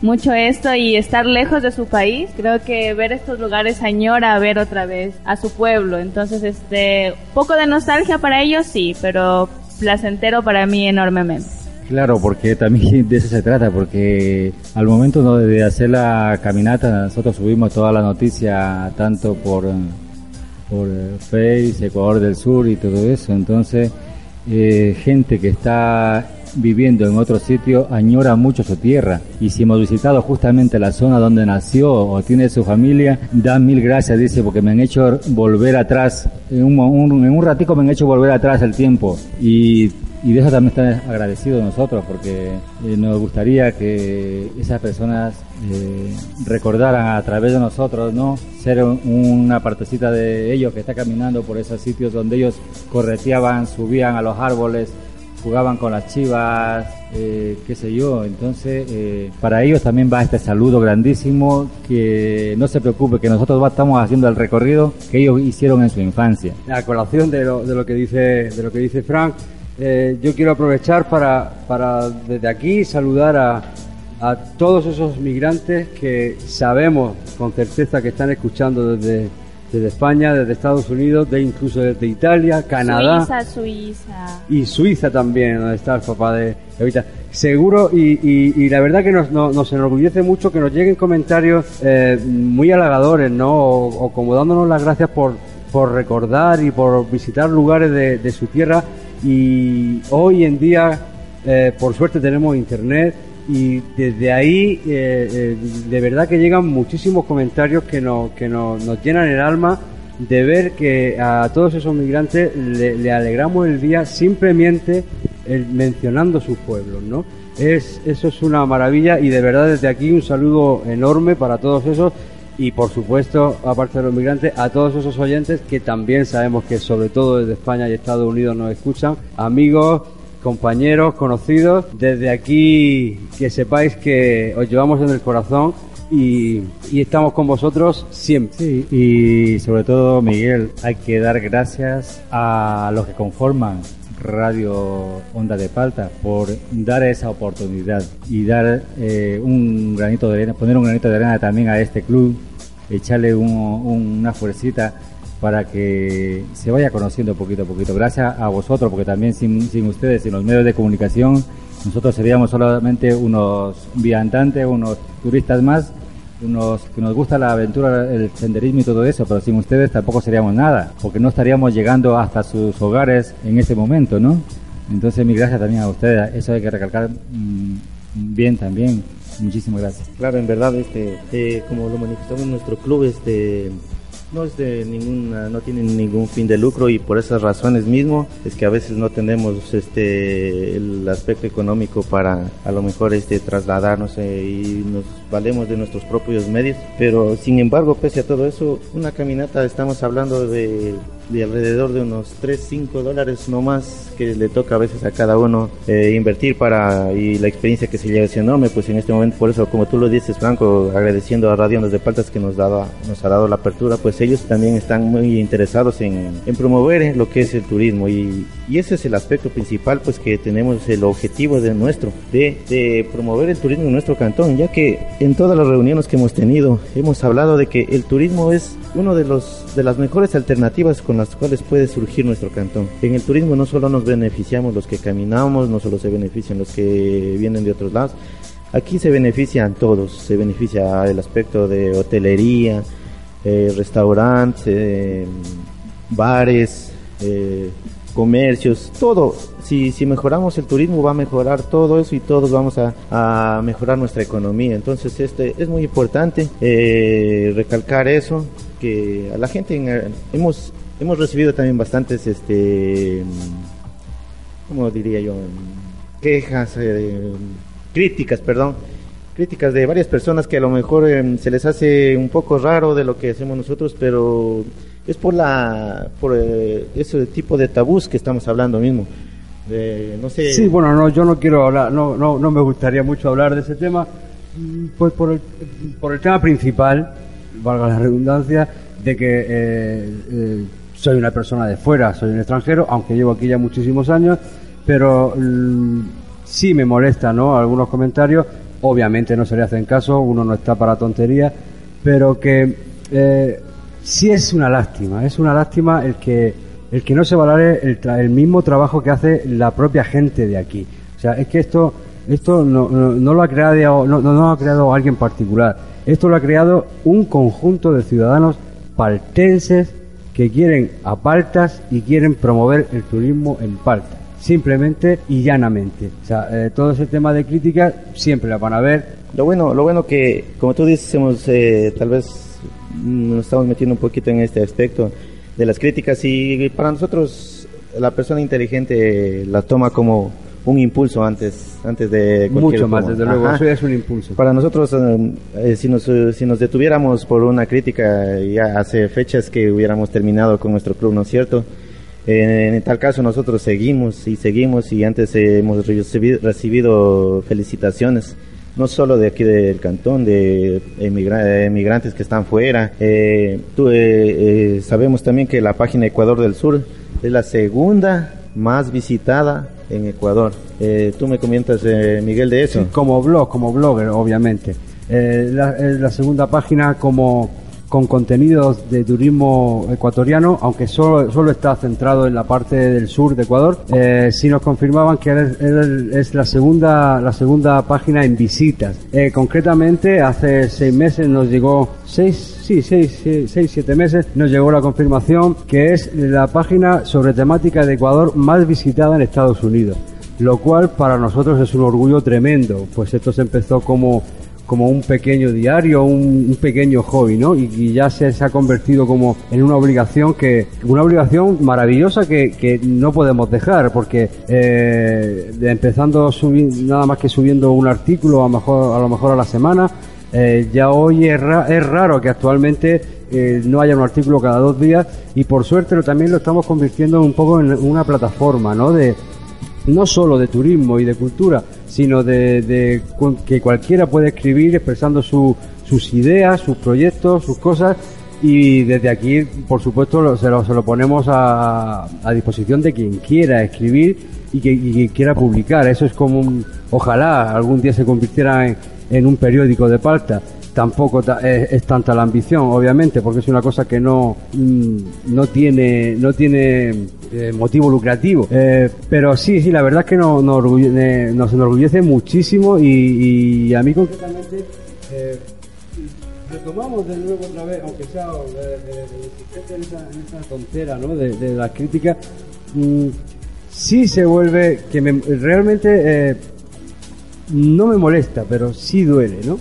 mucho esto y estar lejos de su país. Creo que ver estos lugares añora ver otra vez a su pueblo. Entonces, este, poco de nostalgia para ellos sí, pero placentero para mí enormemente. Claro, porque también de eso se trata, porque al momento ¿no? de hacer la caminata nosotros subimos toda la noticia tanto por, por Face, Ecuador del Sur y todo eso, entonces eh, gente que está viviendo en otro sitio añora mucho su tierra. Y si hemos visitado justamente la zona donde nació o tiene su familia, dan mil gracias, dice, porque me han hecho volver atrás, en un, un- en un ratico me han hecho volver atrás el tiempo. Y y de eso también están agradecidos nosotros porque eh, nos gustaría que esas personas eh, recordaran a través de nosotros, ¿no? Ser un- una partecita de ellos que está caminando por esos sitios donde ellos correteaban, subían a los árboles, jugaban con las chivas, eh, qué sé yo. Entonces, eh, para ellos también va este saludo grandísimo, que no se preocupe, que nosotros estamos haciendo el recorrido que ellos hicieron en su infancia. A colación de lo, de lo que dice de lo que dice Frank, eh, yo quiero aprovechar para, para desde aquí saludar a, a todos esos migrantes que sabemos con certeza que están escuchando desde, desde España, desde Estados Unidos, de incluso desde Italia, Canadá Suiza, Suiza. y Suiza también, donde está el papá de ahorita. Seguro, y, y, y la verdad que nos, nos, nos enorgullece mucho que nos lleguen comentarios eh, muy halagadores, ¿no? O, o como dándonos las gracias por, por recordar y por visitar lugares de, de su tierra. Y hoy en día, eh, por suerte, tenemos internet. Y desde ahí, eh, eh, de verdad que llegan muchísimos comentarios que, nos, que nos, nos llenan el alma de ver que a todos esos migrantes le, le alegramos el día simplemente mencionando sus pueblos, ¿no? Es, eso es una maravilla y de verdad desde aquí un saludo enorme para todos esos y por supuesto, aparte de los migrantes, a todos esos oyentes que también sabemos que sobre todo desde España y Estados Unidos nos escuchan, amigos, compañeros, conocidos, desde aquí que sepáis que os llevamos en el corazón y, estamos con vosotros siempre. Sí, y sobre todo, Miguel, hay que dar gracias a los que conforman Radio Onda de Palta por dar esa oportunidad y dar eh, un granito de arena, poner un granito de arena también a este club, echarle un- un- una fuercita para que se vaya conociendo poquito a poquito. Gracias a vosotros, porque también sin, sin ustedes, sin los medios de comunicación, nosotros seríamos solamente unos viandantes, unos turistas más, que nos gusta la aventura, el senderismo y todo eso, pero sin ustedes tampoco seríamos nada, porque no estaríamos llegando hasta sus hogares en este momento, ¿no? Entonces, mi gracias también a ustedes, eso hay que recalcar mm, bien también. Muchísimas gracias. Claro, en verdad, este, eh, como lo manifestamos en nuestro club, este, no es de ninguna, no tienen ningún fin de lucro y por esas razones mismo es que a veces no tenemos este el aspecto económico para a lo mejor este trasladarnos eh, y nos valemos de nuestros propios medios, pero sin embargo pese a todo eso una caminata estamos hablando de de alrededor de unos 3, 5 dólares no más que le toca a veces a cada uno eh, invertir para y la experiencia que se lleva es enorme pues en este momento por eso como tú lo dices Franco agradeciendo a Radio Ondas de Paltas que nos, dado, nos ha dado la apertura pues ellos también están muy interesados en, en promover lo que es el turismo. Y, y, ese es el aspecto principal pues que tenemos el objetivo de nuestro de, de promover el turismo en nuestro cantón ya que en todas las reuniones que hemos tenido hemos hablado de que el turismo es uno de los de las mejores alternativas con las cuales puede surgir nuestro cantón. En el turismo no solo nos beneficiamos los que caminamos, no solo se benefician los que vienen de otros lados, aquí se benefician todos, se beneficia el aspecto de hotelería, eh, restaurantes, eh, bares, eh, comercios, todo. Si, si mejoramos el turismo va a mejorar todo eso y todos vamos a, a mejorar nuestra economía. Entonces este es muy importante recalcar eso que a la gente en, hemos hemos recibido también bastantes este cómo diría yo quejas eh, críticas perdón. Críticas de varias personas que a lo mejor eh, se les hace un poco raro de lo que hacemos nosotros pero es por la por eh, ese tipo de tabús que estamos hablando mismo. Sé. Sí bueno no yo no quiero hablar no no no me gustaría mucho hablar de ese tema pues por el, por el tema principal valga la redundancia, de que eh, eh, soy una persona de fuera, soy un extranjero, aunque llevo aquí ya muchísimos años, pero mm, sí me molesta, ¿no? Algunos comentarios, obviamente no se le hacen caso, uno no está para tonterías, pero que eh, sí es una lástima, es una lástima el que el que no se valore el, el mismo trabajo que hace la propia gente de aquí. O sea, es que esto esto no lo ha creado no, no lo ha creado alguien particular esto lo ha creado un conjunto de ciudadanos paltenses que quieren a Paltas y quieren promover el turismo en Paltas, simplemente y llanamente. O sea, eh, todo ese tema de crítica siempre la van a ver. Lo bueno, lo bueno que, como tú dices, hemos, eh, tal vez nos estamos metiendo un poquito en este aspecto de las críticas y para nosotros la persona inteligente la toma como un impulso antes antes de mucho más desde luego eso es un impulso. Para nosotros eh, si nos si nos detuviéramos por una crítica ya hace fechas que hubiéramos terminado con nuestro club no es cierto eh, en tal caso nosotros seguimos y seguimos y antes hemos recibido, recibido felicitaciones no solo de aquí del cantón, de emigrantes que están fuera. Eh, tú, eh, sabemos también que la página Ecuador del Sur es la segunda más visitada en Ecuador. Eh, Tú me comentas, eh, Miguel, de eso. Sí, como blog, como blogger, obviamente. Eh, la, la, segunda página como con contenidos de turismo ecuatoriano, aunque solo, solo está centrado en la parte del sur de Ecuador. Eh, sí nos confirmaban que es, la segunda la segunda página en visitas. Eh, concretamente, hace seis meses nos llegó seis sí, seis, seis, seis, siete meses, nos llegó la confirmación que es la página sobre temática de Ecuador más visitada en Estados Unidos. Lo cual para nosotros es un orgullo tremendo, pues esto se empezó como como un pequeño diario, un, pequeño hobby, ¿no? Y, ya se, ha convertido como en una obligación que, una obligación maravillosa que, que no podemos dejar, porque eh, empezando subir, nada más que subiendo un artículo a, mejor, a lo mejor a la semana, eh, ya hoy es, ra es, raro que actualmente eh, no haya un artículo cada dos días y por suerte lo, también lo estamos convirtiendo un poco en una plataforma, ¿no? De, no solo de turismo y de cultura, sino de, de que cualquiera puede escribir expresando su, sus ideas, sus proyectos, sus cosas y desde aquí, por supuesto, lo, se, lo, se, lo, ponemos a, a, disposición de quien quiera escribir y que, y quiera publicar. Eso es como un, ojalá algún día se convirtiera en, en un periódico de palta tampoco es, tanta la ambición, obviamente, porque es una cosa que no, mm, no tiene, no tiene eh, motivo lucrativo. Eh, pero sí, sí, la verdad es que nos, nos, orgullece, nos enorgullece muchísimo y, a mí concretamente eh, retomamos de nuevo otra vez, aunque sea en, esa, en esa tontera ¿no? de, de la crítica, mmm, sí se vuelve que me, realmente no me molesta, pero sí duele, ¿no?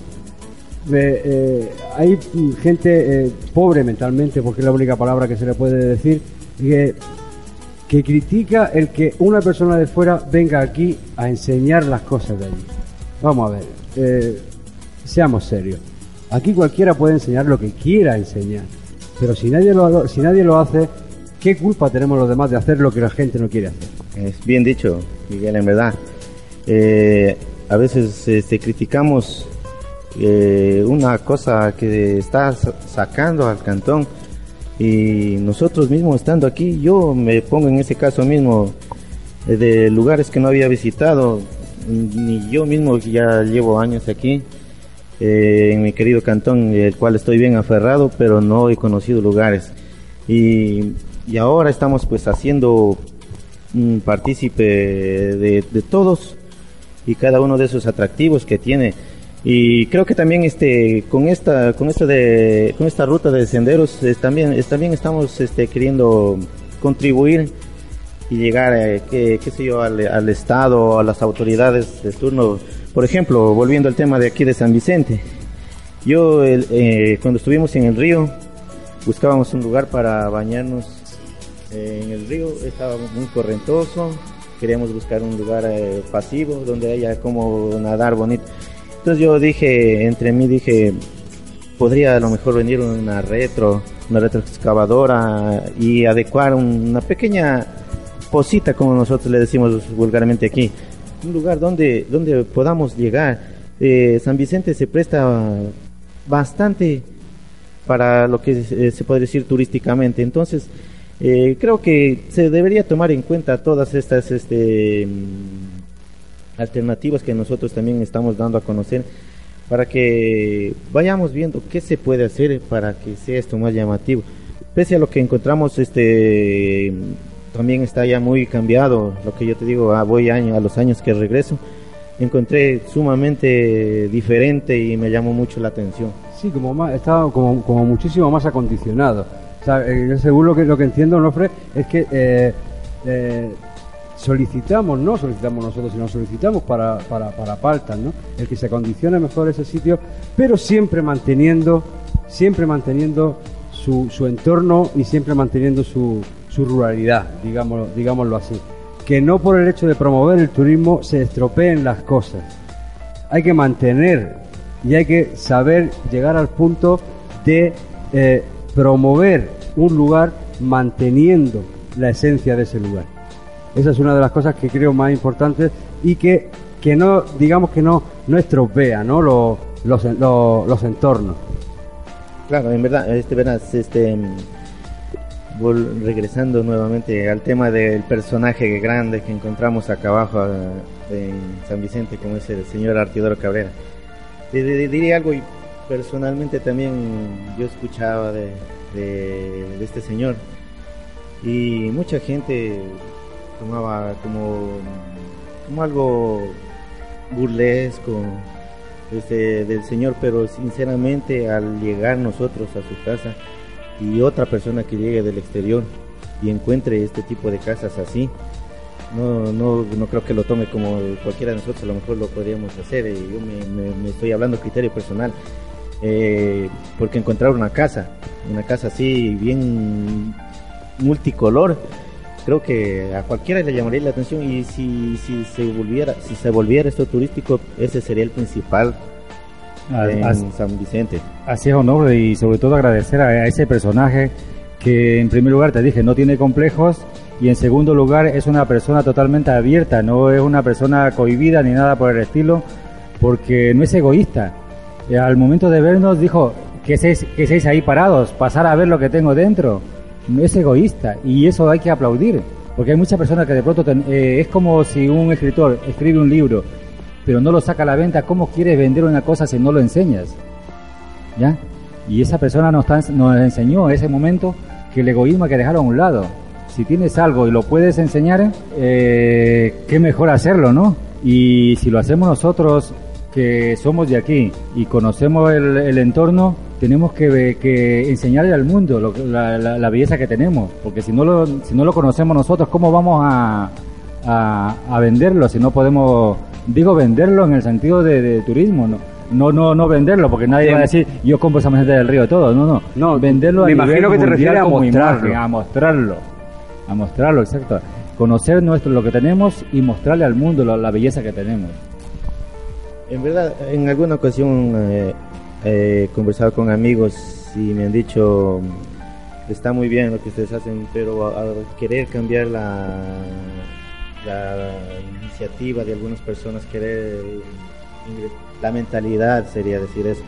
eh, hay gente eh, pobre mentalmente, porque es la única palabra que se le puede decir, que, que critica el que una persona de fuera venga aquí a enseñar las cosas de allí. Vamos a ver, eh, seamos serios. Aquí cualquiera puede enseñar lo que quiera enseñar, pero si nadie lo, si nadie lo hace, ¿qué culpa tenemos los demás de hacer lo que la gente no quiere hacer? Es bien dicho, Miguel, en verdad. A veces este, criticamos eh, una cosa que está sa- sacando al cantón y nosotros mismos estando aquí, yo me pongo en ese caso mismo eh, de lugares que no había visitado, ni yo mismo ya llevo años aquí eh, en mi querido cantón, el cual estoy bien aferrado, pero no he conocido lugares. Y, ahora estamos pues haciendo un partícipe de todos y cada uno de esos atractivos que tiene. Y creo que también este con esta con esta de con esta ruta de senderos es también es- también estamos este queriendo contribuir y llegar eh, qué, qué sé yo al, al estado a las autoridades de turno. Por ejemplo volviendo al tema de aquí de San Vicente. Yo eh, cuando estuvimos en el río buscábamos un lugar para bañarnos eh, en el río estaba muy correntoso queríamos buscar un lugar eh, pasivo donde haya como nadar bonito entonces yo dije entre mí dije podría a lo mejor venir una retro, una retroexcavadora y adecuar un- una pequeña posita, como nosotros le decimos vulgarmente aquí. Un lugar donde, donde podamos llegar. Eh, San Vicente se presta bastante para lo que eh, se puede decir turísticamente. Entonces, eh, creo que se debería tomar en cuenta todas estas este, alternativas que nosotros también estamos dando a conocer para que vayamos viendo qué se puede hacer para que sea esto más llamativo. Pese a lo que encontramos, este también está ya muy cambiado. Lo que yo te digo, ah, voy a los años que regreso, encontré sumamente diferente y me llamó mucho la atención. Sí, como más, está como, como muchísimo más acondicionado. O sea, eh, según lo que, lo que entiendo, Nofre, es que eh, eh, solicitamos, no solicitamos nosotros, sino solicitamos para, para, para Paltas, ¿no? El que se acondicione mejor ese sitio, pero siempre manteniendo, siempre manteniendo su, su entorno y siempre manteniendo su, su ruralidad, digámoslo, digámoslo así. Que no por el hecho de promover el turismo se estropeen las cosas hay que mantener y hay que saber llegar al punto de promover un lugar manteniendo la esencia de ese lugar. Esa es una de las cosas que creo más importantes y que, que no, digamos que no, no estropea ¿no? Los, los, los, entornos. Claro, en verdad, este verás, este regresando nuevamente al tema del personaje grande que encontramos acá abajo eh, en San Vicente, como es el señor Artidoro Cabrera. Te, algo personalmente también yo escuchaba de, de- este señor y mucha gente tomaba como, como algo burlesco este, del Señor, pero sinceramente al llegar nosotros a su casa y otra persona que llegue del exterior y encuentre este tipo de casas así, no, no, no creo que lo tome como cualquiera de nosotros, a lo mejor lo podríamos hacer, yo me- me estoy hablando criterio personal, eh, porque encontrar una casa, una casa así bien multicolor, creo que a cualquiera le llamaría la atención y si, si se volviera si se volviera esto turístico ese sería el principal en San Vicente Así es, honor, y sobre todo agradecer a, a ese personaje que en primer lugar te dije no tiene complejos y en segundo lugar es una persona totalmente abierta, no es una persona cohibida ni nada por el estilo, porque no es egoísta. Eh, al momento de vernos dijo que seis, que ahí parados, pasar a ver lo que tengo dentro. Es egoísta y eso hay que aplaudir, porque hay muchas personas que de pronto eh, es como si un escritor escribe un libro pero no lo saca a la venta, ¿cómo quieres vender una cosa si no lo enseñas? ¿Ya? Y esa persona nos, nos enseñó en ese momento que el egoísmo hay que dejarlo a un lado. Si tienes algo y lo puedes enseñar, eh, qué mejor hacerlo, ¿no? Y si lo hacemos nosotros, que somos de aquí y conocemos el, el entorno, tenemos que, enseñarle al mundo lo la, la- la belleza que tenemos. Porque si no lo, si no lo conocemos nosotros, ¿cómo vamos a, a, a venderlo si no podemos, digo venderlo en el sentido de, de turismo, ¿no? No, no, no venderlo, porque nadie Sí. va a decir, yo compro esa camiseta del río todo. No, no. No, venderlo a me nivel imagino que te refieres a como mostrarlo. imagen, a mostrarlo. A mostrarlo, exacto. Conocer nuestro lo que tenemos y mostrarle al mundo lo- la belleza que tenemos. En verdad, en alguna ocasión eh, he conversado con amigos y me han dicho, está muy bien lo que ustedes hacen, pero al querer cambiar la, iniciativa de algunas personas, querer la mentalidad sería decir eso,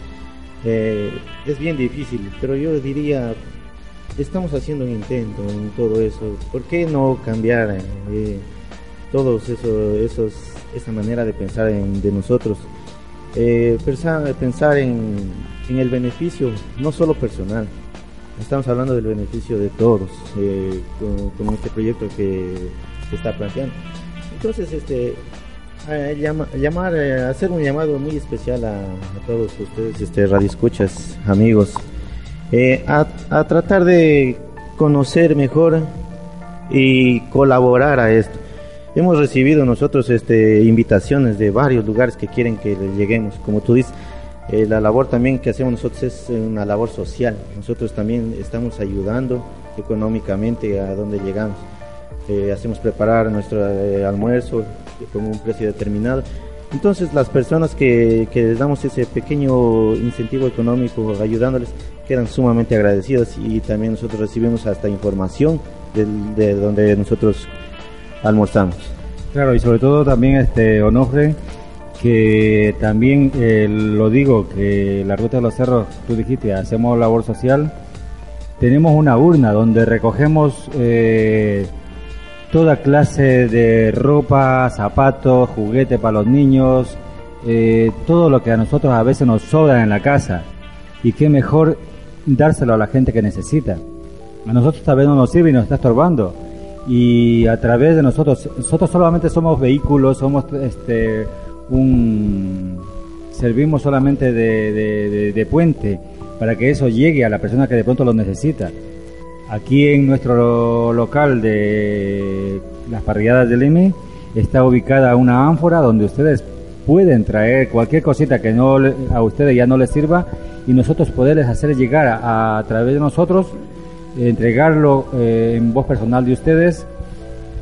eh, es bien difícil, pero yo diría, estamos haciendo un intento en todo eso, ¿por qué no cambiar? eh, todos eso, esos, esa manera de pensar en, de nosotros. Eh, pensar, pensar en, en el beneficio, no solo personal, estamos hablando del beneficio de todos eh, con, este proyecto que se está planteando. Entonces, este, llama- llamar, eh, hacer un llamado muy especial a, todos ustedes, este, radioescuchas, amigos, a, a tratar de conocer mejor y colaborar a esto. Hemos recibido nosotros este, invitaciones de varios lugares que quieren que les lleguemos. Como tú dices, eh, la labor también que hacemos nosotros es una labor social. Nosotros también estamos ayudando económicamente a donde llegamos. Eh, hacemos preparar nuestro eh, almuerzo con un precio determinado. Entonces las personas que, que les damos ese pequeño incentivo económico ayudándoles quedan sumamente agradecidos y también nosotros recibimos hasta información del- de donde nosotros almorzamos. Claro, y sobre todo también este Onofre, que también eh, lo digo, que la Ruta de los Cerros, tú dijiste, hacemos labor social, tenemos una urna donde recogemos eh, toda clase de ropa, zapatos, juguetes para los niños, eh, todo lo que a nosotros a veces nos sobra en la casa. Y qué mejor dárselo a la gente que necesita. A nosotros tal vez no nos sirve y nos está estorbando. Y a través de nosotros, nosotros solamente somos vehículos, somos este un servimos solamente de, de- puente para que eso llegue a la persona que de pronto lo necesita. Aquí en nuestro local de las parrilladas del M está ubicada una ánfora donde ustedes pueden traer cualquier cosita que no a ustedes ya no les sirva y nosotros poderles hacer llegar a, través de nosotros, entregarlo eh, en voz personal de ustedes,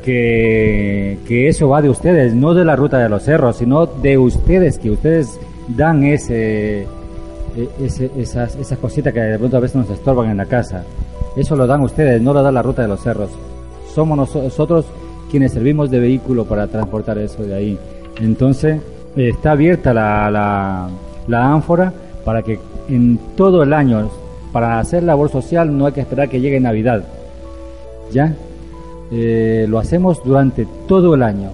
que, que eso va de ustedes, no de la ruta de los cerros, sino de ustedes, que ustedes dan ese, e- ese- esas, esas cositas que de pronto a veces nos estorban en la casa. Eso lo dan ustedes, no lo da la ruta de los cerros. Somos noso- nosotros quienes servimos de vehículo para transportar eso de ahí. Entonces, está abierta la, la ánfora para que en todo el año, para hacer labor social, no hay que esperar que llegue Navidad. ¿Ya? Eh, lo hacemos durante todo el año.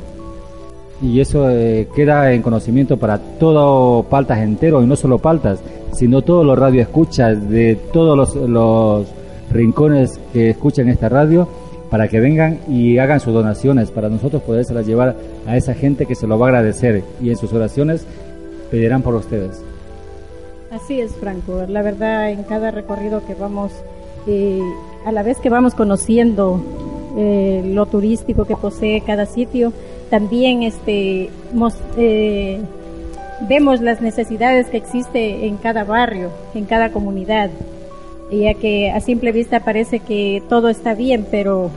Y eso eh, queda en conocimiento para todo Paltas entero, y no solo Paltas, sino todos los radioescuchas de todos los, rincones que escuchan esta radio, para que vengan y hagan sus donaciones, para nosotros podérselas llevar a esa gente que se lo va a agradecer y en sus oraciones pedirán por ustedes. Así es, Franco. La verdad, en cada recorrido que vamos, eh, a la vez que vamos conociendo eh, lo turístico que posee cada sitio, también este, mos- eh, vemos las necesidades que existe en cada barrio, en cada comunidad, ya que a simple vista parece que todo está bien, pero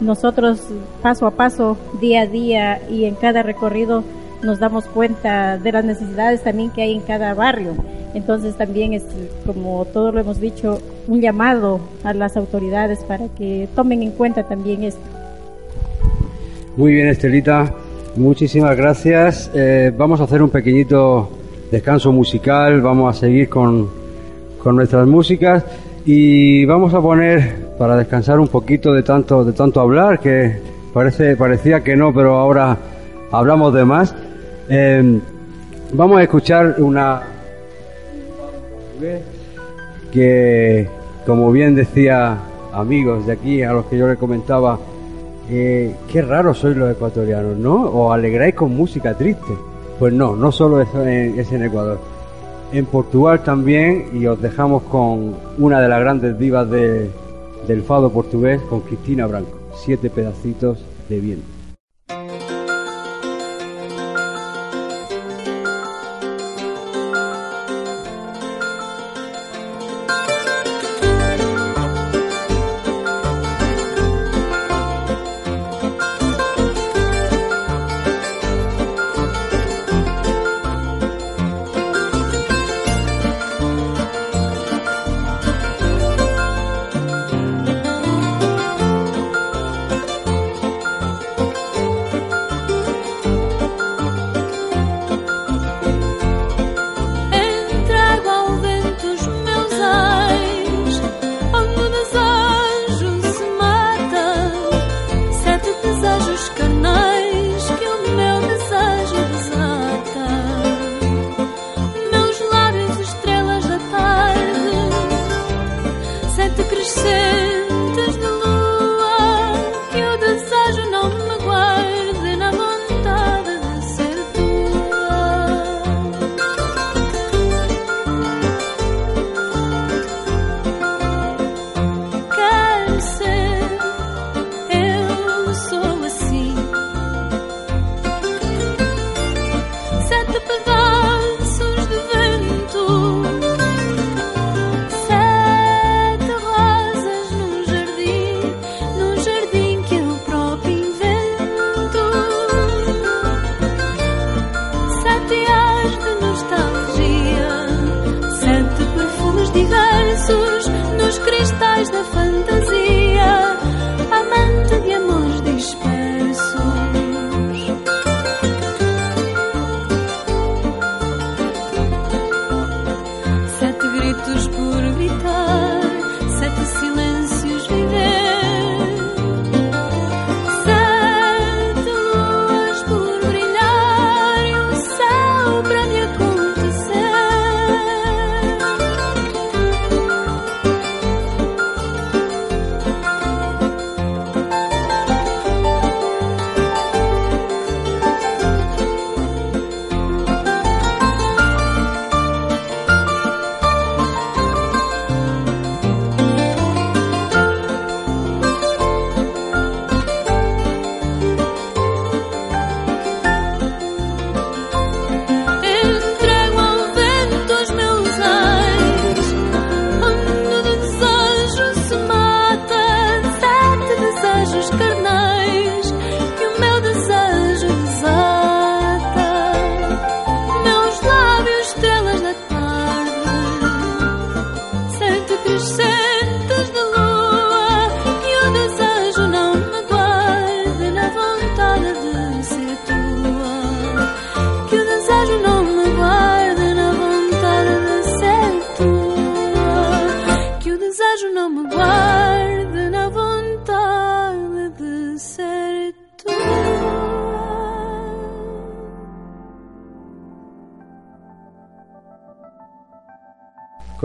nosotros paso a paso, día a día y en cada recorrido nos damos cuenta de las necesidades también que hay en cada barrio. Entonces también es, como todo lo hemos dicho, un llamado a las autoridades para que tomen en cuenta también esto. Muy bien, Estelita. Muchísimas gracias. Eh, vamos a hacer un pequeñito descanso musical. Vamos a seguir con, con nuestras músicas y vamos a poner para descansar un poquito de tanto de tanto hablar que parece parecía que no, pero ahora hablamos de más. Eh, vamos a escuchar una que, como bien decía amigos de aquí a los que yo le comentaba, eh, qué raros sois los ecuatorianos, ¿no? ¿Os alegráis con música triste? Pues no, no solo es en, es en Ecuador. En Portugal también, y os dejamos con una de las grandes divas de- del fado portugués, con Cristina Branco. Siete pedacitos de viento.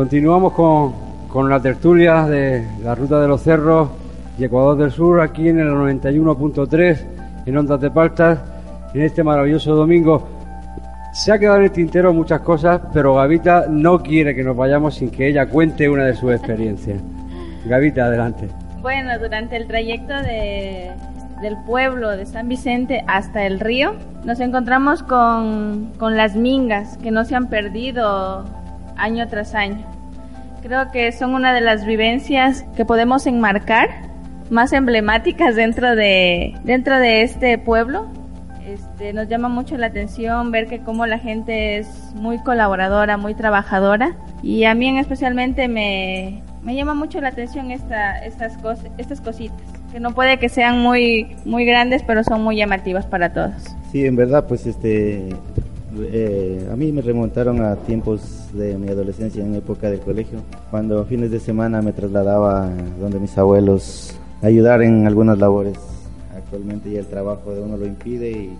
Continuamos con, con la tertulia de la Ruta de los Cerros y Ecuador del Sur, aquí en el 91.3, en Ondas de Paltas, en este maravilloso domingo. Se ha quedado en el tintero muchas cosas, pero Gavita no quiere que nos vayamos sin que ella cuente una de sus experiencias. Gavita, adelante. Bueno, durante el trayecto de, del pueblo de San Vicente hasta el río, nos encontramos con, con las mingas que no se han perdido año tras año. Creo que son una de las vivencias que podemos enmarcar más emblemáticas dentro de, dentro de este pueblo. Este, nos llama mucho la atención ver que como la gente es muy colaboradora, muy trabajadora y a mí en especialmente me, me llama mucho la atención esta, estas, cosas, estas cositas, que no puede que sean muy, muy grandes, pero son muy llamativas para todos. Sí, en verdad, pues este, eh, a mí me remontaron a tiempos de mi adolescencia en época del colegio, cuando fines de semana me trasladaba donde mis abuelos a ayudar en algunas labores. Actualmente ya el trabajo de uno lo impide y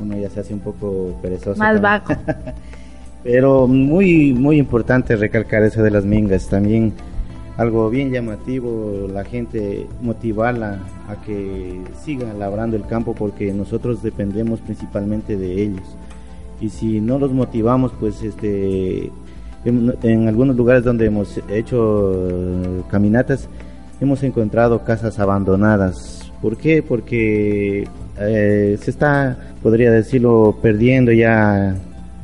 uno ya se hace un poco perezoso. Más también. vago. Pero muy, muy importante recalcar eso de las mingas. También algo bien llamativo, la gente motivarla a que sigan labrando el campo porque nosotros dependemos principalmente de ellos. Y si no los motivamos, pues este, en, algunos lugares donde hemos hecho caminatas, hemos encontrado casas abandonadas. ¿Por qué? Porque eh, se está, podría decirlo, perdiendo ya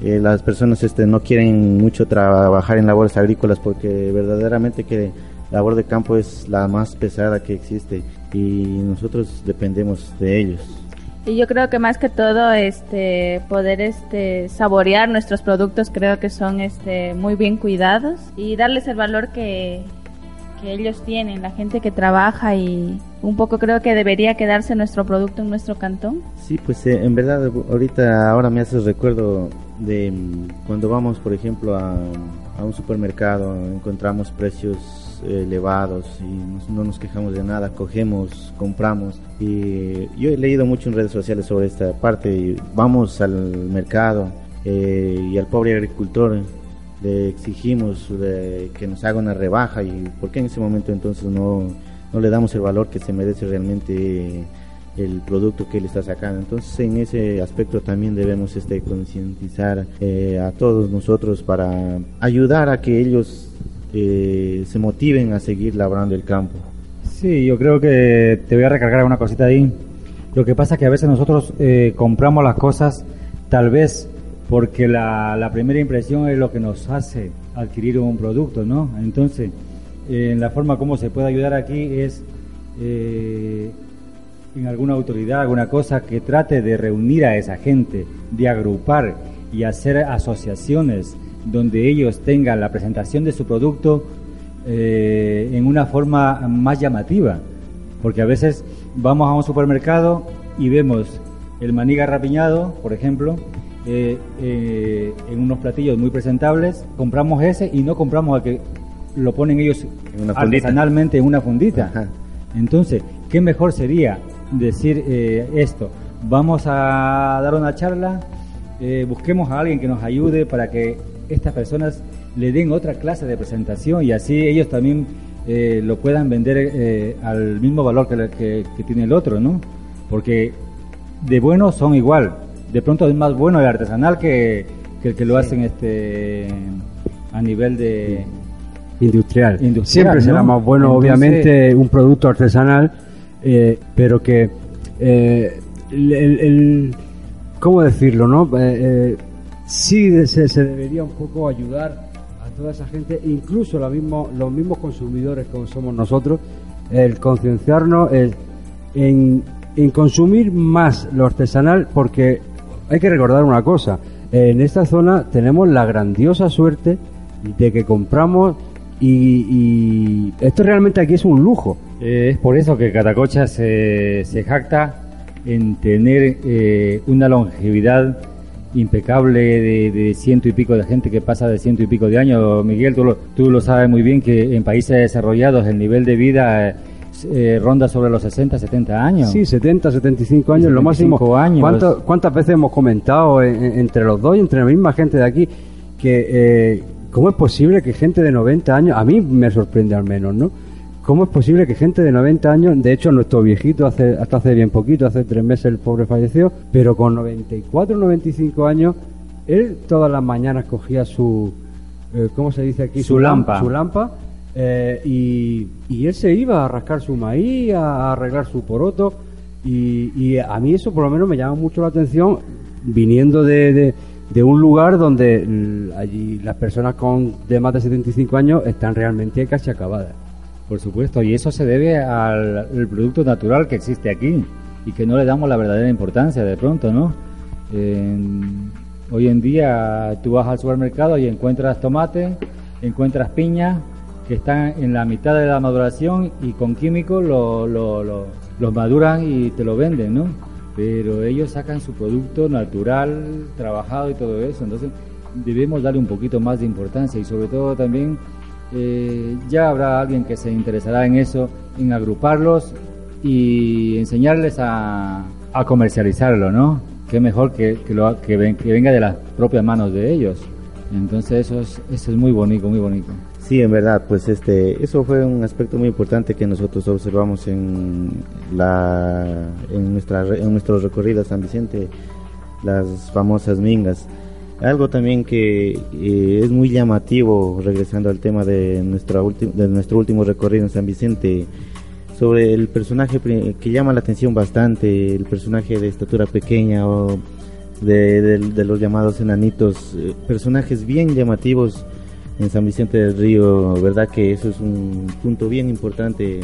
eh, las personas este, no quieren mucho trabajar en labores agrícolas porque verdaderamente que la labor de campo es la más pesada que existe y nosotros dependemos de ellos. Y yo creo que más que todo, este, poder este, saborear nuestros productos, creo que son este, muy bien cuidados y darles el valor que, que ellos tienen, la gente que trabaja y un poco creo que debería quedarse nuestro producto en nuestro cantón. Sí, pues eh, en verdad ahorita ahora me haces recuerdo de mm, cuando vamos, por ejemplo, a, a un supermercado, encontramos precios elevados y nos- no nos quejamos de nada, cogemos, compramos. Y yo he leído mucho en redes sociales sobre esta parte. y vamos al mercado eh, y al pobre agricultor le exigimos de que nos haga una rebaja y por qué en ese momento entonces no, no le damos el valor que se merece realmente el producto que él está sacando. Entonces en ese aspecto también debemos este, concientizar eh, a todos nosotros para ayudar a que ellos eh, se motiven a seguir labrando el campo. Sí, yo creo que te voy a recargar una cosita ahí. Lo que pasa es que a veces nosotros eh, compramos las cosas tal vez porque la, primera impresión es lo que nos hace adquirir un producto, ¿no? Entonces, eh, la forma como se puede ayudar aquí es eh, en alguna autoridad, alguna cosa que trate de reunir a esa gente, de agrupar y hacer asociaciones donde ellos tengan la presentación de su producto eh, en una forma más llamativa. Porque a veces vamos a un supermercado y vemos el maní garrapiñado, por ejemplo, eh, eh, en unos platillos muy presentables, compramos ese y no compramos al que lo ponen ellos En artesanalmente en una fundita. Ajá. Entonces, ¿qué mejor sería decir eh, esto? Vamos a dar una charla, busquemos a alguien que nos ayude para que estas personas le den otra clase de presentación y así ellos también eh, lo puedan vender eh, al mismo valor que, que- que tiene el otro, ¿no? Porque de bueno son igual. De pronto es más bueno el artesanal que, que el que lo hacen este a nivel de... Industrial. Industrial, Siempre será más bueno, Entonces- obviamente, un producto artesanal, eh, pero que. el- ¿Cómo decirlo, no? Sí se, se debería un poco ayudar a toda esa gente, incluso lo mismo, los mismos consumidores como somos nosotros, el concienciarnos en, en consumir más lo artesanal, porque hay que recordar una cosa: en esta zona tenemos la grandiosa suerte de que compramos y, y esto realmente aquí es un lujo. Eh, es por eso que Catacocha se, se jacta en tener eh, una longevidad impecable de, de ciento y pico de gente que pasa de ciento y pico de años. Miguel, tú lo, tú lo sabes muy bien que en países desarrollados el nivel de vida eh, eh, ronda sobre los 60, 70 años. Sí, 70, 75 años, lo 75 máximo. años. ¿Cuánto- ¿Cuántas veces hemos comentado en- en- entre los dos y entre la misma gente de aquí que eh, ¿cómo es posible que gente de 90 años, a mí me sorprende al menos, ¿no? ¿Cómo es posible que gente de 90 años, de hecho nuestro viejito hace, hasta hace bien poquito, hace tres meses el pobre falleció, pero con 94, 95 años, él todas las mañanas cogía su, eh, ¿cómo se dice aquí? Su lam- lampa. Su lampa. eh, y, y él se iba a rascar su maíz, a, arreglar su poroto. Y, y a mí eso por lo menos me llama mucho la atención viniendo de, de- de un lugar donde allí las personas con de más de 75 años están realmente casi acabadas. Por supuesto, y eso se debe al, producto natural que existe aquí y que no le damos la verdadera importancia de pronto, ¿no? Hoy en día tú vas al supermercado y encuentras tomate, encuentras piña que están en la mitad de la maduración y con químicos lo- lo- lo- los maduran y te lo venden, ¿no? Pero ellos sacan su producto natural, trabajado y todo eso, entonces debemos darle un poquito más de importancia y sobre todo también eh, ya habrá alguien que se interesará en eso, en agruparlos y enseñarles a, a comercializarlo, ¿no? Qué mejor que, que, venga de las propias manos de ellos. Entonces eso es, eso es muy bonito, muy bonito. Sí, en verdad, pues este, eso fue un aspecto muy importante que nosotros observamos en la, en nuestra, en nuestro recorrido a San Vicente, las famosas mingas. Algo también que eh, es muy llamativo, regresando al tema de nuestra de nuestro último recorrido en San Vicente, sobre el personaje que llama la atención bastante, el personaje de estatura pequeña o de, los llamados enanitos, eh, personajes bien llamativos en San Vicente del Río, ¿verdad? Que eso es un punto bien importante.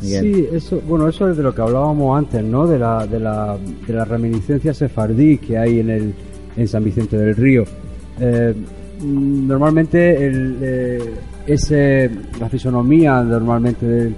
Sí, eso, bueno, eso es de lo que hablábamos antes, ¿no? De la, de la, de la reminiscencia sefardí que hay en el, en San Vicente del Río. Eh, normalmente el, eh, ese, la fisonomía normalmente del,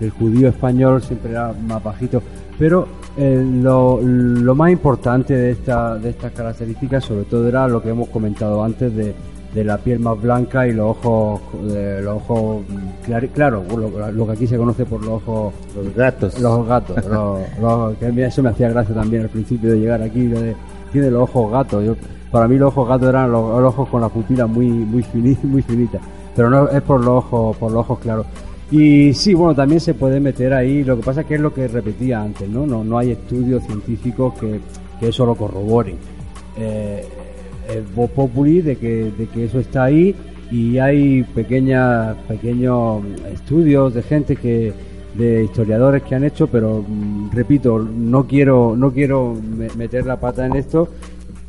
del judío español siempre era más bajito, pero eh, lo, lo más importante de, esta, de estas características sobre todo era lo que hemos comentado antes de, de la piel más blanca y los ojos, eh, los ojos clari- claro, lo, lo que aquí se conoce por los ojos Los gatos. los gatos, los, los- que a mí eso me hacía gracia también al principio de llegar aquí, lo de, tiene los ojos gatos. Yo, para mí los ojos gatos eran los, ojos con la pupila muy muy fini- muy finita, pero no es por los ojos por los ojos claros. Y sí, bueno, también se puede meter ahí, lo que pasa es que es lo que repetía antes, ¿no? No, no hay estudios científicos que, que eso lo corroboren. Eh, es voz populi de que, de que eso está ahí y hay pequeñas pequeños estudios de gente que de historiadores que han hecho pero mm, repito no quiero no quiero me- meter la pata en esto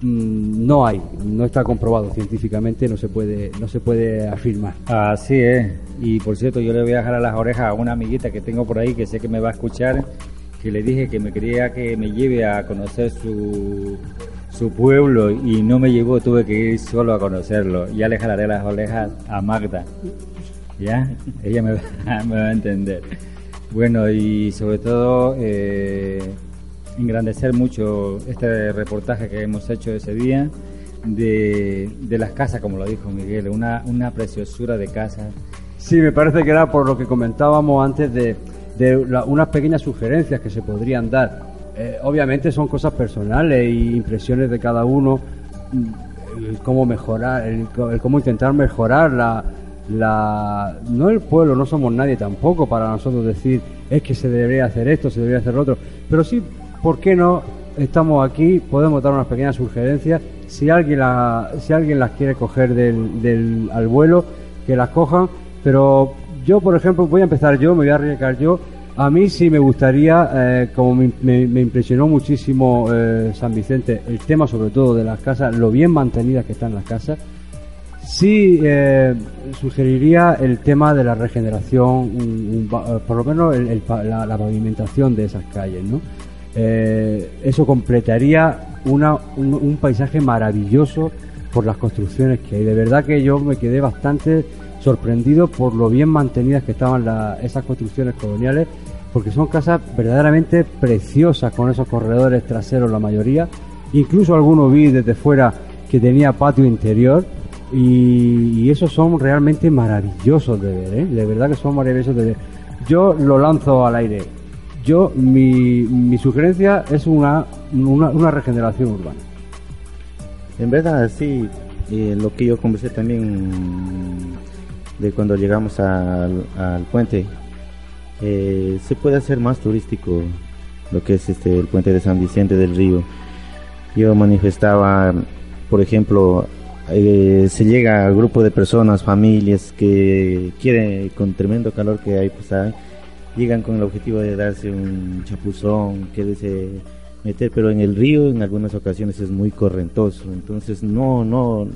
Mm, no hay no está comprobado científicamente no se puede no se puede afirmar Así es. Y por cierto, yo le voy a dejar a las orejas a una amiguita que tengo por ahí que sé que me va a escuchar, que le dije que me quería que me lleve a conocer su, su pueblo y no me llevó, tuve que ir solo a conocerlo. Ya le jalaré las orejas a Magda. ¿Ya? Ella me va a entender. Bueno, y sobre todo eh, engrandecer mucho este reportaje que hemos hecho ese día de, de las casas, como lo dijo Miguel, una, una preciosura de casas. Sí, me parece que era por lo que comentábamos antes de, de la- unas pequeñas sugerencias que se podrían dar. Eh, obviamente son cosas personales e impresiones de cada uno, mm, el cómo mejorar, el cómo intentar mejorar la, la... No el pueblo, no somos nadie tampoco para nosotros decir es que se debería hacer esto, se debería hacer otro, pero sí, ¿por qué no? Estamos aquí, podemos dar unas pequeñas sugerencias. Si alguien, la, si alguien las quiere coger del, del, al vuelo, que las cojan, pero yo, por ejemplo, voy a empezar yo, me voy a arriesgar yo. A mí sí me gustaría, eh, como me, me- me impresionó muchísimo eh, San Vicente, el tema sobre todo de las casas, lo bien mantenidas que están las casas, sí eh, sugeriría el tema de la regeneración, un- eh, por lo menos el- la pavimentación de esas calles, ¿no? Eh, eso completaría una, un, un paisaje maravilloso por las construcciones que hay. De verdad que yo me quedé bastante sorprendido por lo bien mantenidas que estaban la- esas construcciones coloniales, porque son casas verdaderamente preciosas con esos corredores traseros la mayoría. Incluso algunos vi desde fuera que tenía patio interior y, y esos son realmente maravillosos de ver, ¿eh? de verdad que son maravillosos de ver. Yo lo lanzo al aire. Yo, mi, mi sugerencia es una, una, una regeneración urbana. En verdad, sí, eh, lo que yo conversé también de cuando llegamos al, al puente, eh, se puede hacer más turístico lo que es este el puente de San Vicente del Río. Yo manifestaba, por ejemplo, eh, se llega a grupo de personas, familias que quieren, con tremendo calor que hay, pues llegan con el objetivo de darse un chapuzón, quererse meter, pero en el río en algunas ocasiones es muy correntoso, entonces no, no,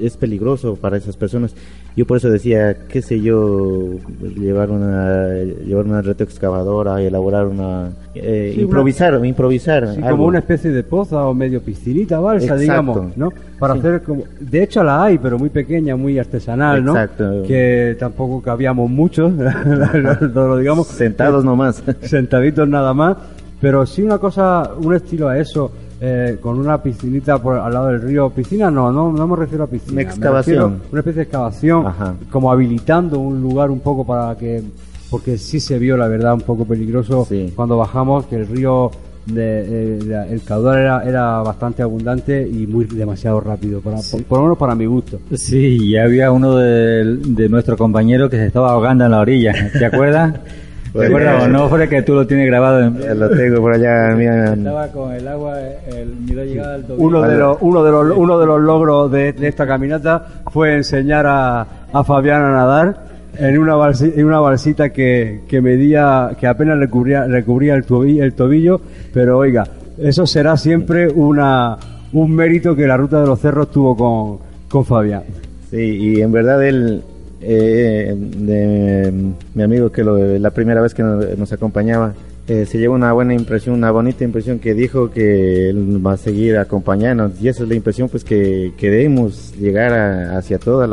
es peligroso para esas personas. Yo por eso decía, qué sé yo, llevar una llevar una retroexcavadora, elaborar una eh, Sí, improvisar, improvisar Sí, como una especie de poza o medio piscinita, balsa, Exacto. digamos, ¿no? Para Sí. hacer como... De hecho la hay, pero muy pequeña, muy artesanal, ¿no? Exacto. Que tampoco cabíamos muchos, lo, lo digamos. sentados nomás. Sentaditos nada más. Pero sí una cosa, un estilo a eso, eh, con una piscinita por, al lado del río. Piscina no, no, no me refiero a piscina. Una me excavación. refiero Una especie de excavación, Ajá. como habilitando un lugar un poco para que... Porque sí se vio, la verdad, un poco peligroso Sí. cuando bajamos, que el río, de, eh, la- el caudal era, era bastante abundante y muy demasiado rápido, para, por, por lo menos para mi gusto. Sí, y había uno de, de nuestros compañeros que se estaba ahogando en la orilla. ¿Te acuerdas? ¿Te Pues, acuerdas o no, Jorge, que tú lo tienes grabado en... Ya lo tengo por allá, mira. Estaba con el agua, el miró llegada al tobillo. Uno de los, uno de los, uno de los logros de, de esta caminata fue enseñar a, a Fabián a nadar en una balsi- en una balsita que, que medía, que apenas le cubría, le cubría el, tobillo, el tobillo, pero oiga, eso será siempre una, un mérito que la ruta de los cerros tuvo con, con Fabián. Sí, y en verdad él, eh, de, mi amigo que lo, la primera vez que nos, nos acompañaba, eh, se llevó una buena impresión, una bonita impresión que dijo que él va a seguir acompañándonos. Y esa es la impresión pues que queremos llegar a- hacia todos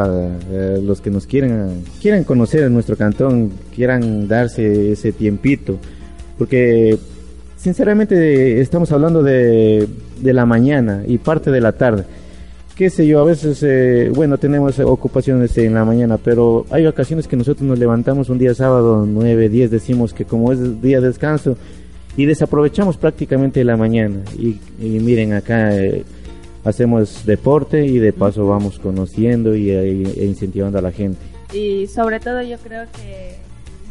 los que nos quieren, quieran conocer nuestro cantón, quieran darse ese tiempito, porque sinceramente estamos hablando de, de la mañana y parte de la tarde qué sé yo, a veces, eh, bueno, tenemos ocupaciones en la mañana, pero hay ocasiones que nosotros nos levantamos un día sábado, 9, 10, decimos que como es día de descanso, y desaprovechamos prácticamente la mañana. Y, y miren, acá eh, hacemos deporte y de paso vamos conociendo y, eh, e incentivando a la gente. Y sobre todo yo creo que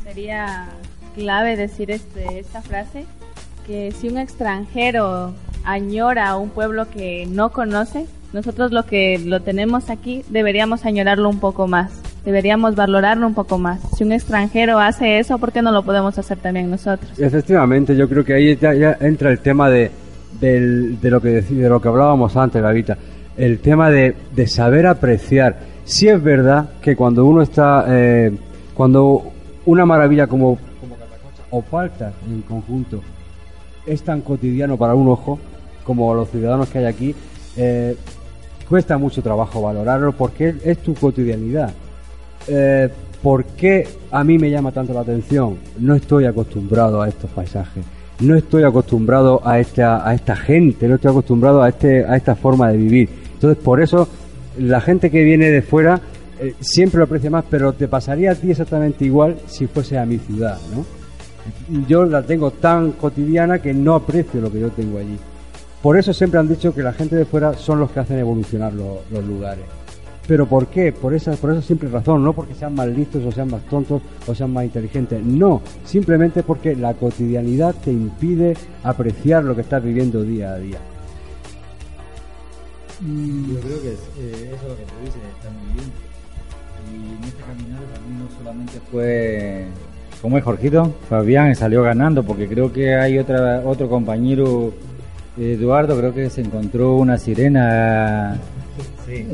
sería clave decir este, esta frase, que si un extranjero añora a un pueblo que no conoce, nosotros lo que lo tenemos aquí deberíamos añorarlo un poco más, deberíamos valorarlo un poco más. Si un extranjero hace eso, ¿por qué no lo podemos hacer también nosotros? Efectivamente, yo creo que ahí ya, entra el tema de, de lo que de lo que hablábamos antes, Gavita, el tema de, de saber apreciar. Si es verdad que cuando uno está, eh, cuando una maravilla como, como o Paltas en conjunto es tan cotidiano para un ojo como los ciudadanos que hay aquí, eh, cuesta mucho trabajo valorarlo porque es tu cotidianidad. Eh, ¿Por qué a mí me llama tanto la atención? No estoy acostumbrado a estos paisajes, no estoy acostumbrado a esta, a esta gente, no estoy acostumbrado a, este, a esta forma de vivir. Entonces, por eso, la gente que viene de fuera eh, siempre lo aprecia más, pero te pasaría a ti exactamente igual si fuese a mi ciudad, ¿no? Yo la tengo tan cotidiana que no aprecio lo que yo tengo allí. Por eso siempre han dicho que la gente de fuera son los que hacen evolucionar lo- los lugares. ¿Pero por qué? Por esa, por esa simple razón, no porque sean más listos o sean más tontos o sean más inteligentes. No, simplemente porque la cotidianidad te impide apreciar lo que estás viviendo día a día. Yo creo que es, eh, eso es lo que tú dices, está muy bien. Y en esta caminata también no solamente fue, como es Jorgito, Fabián salió ganando, porque creo que hay otra otro compañero, Eduardo, creo que se encontró una sirena.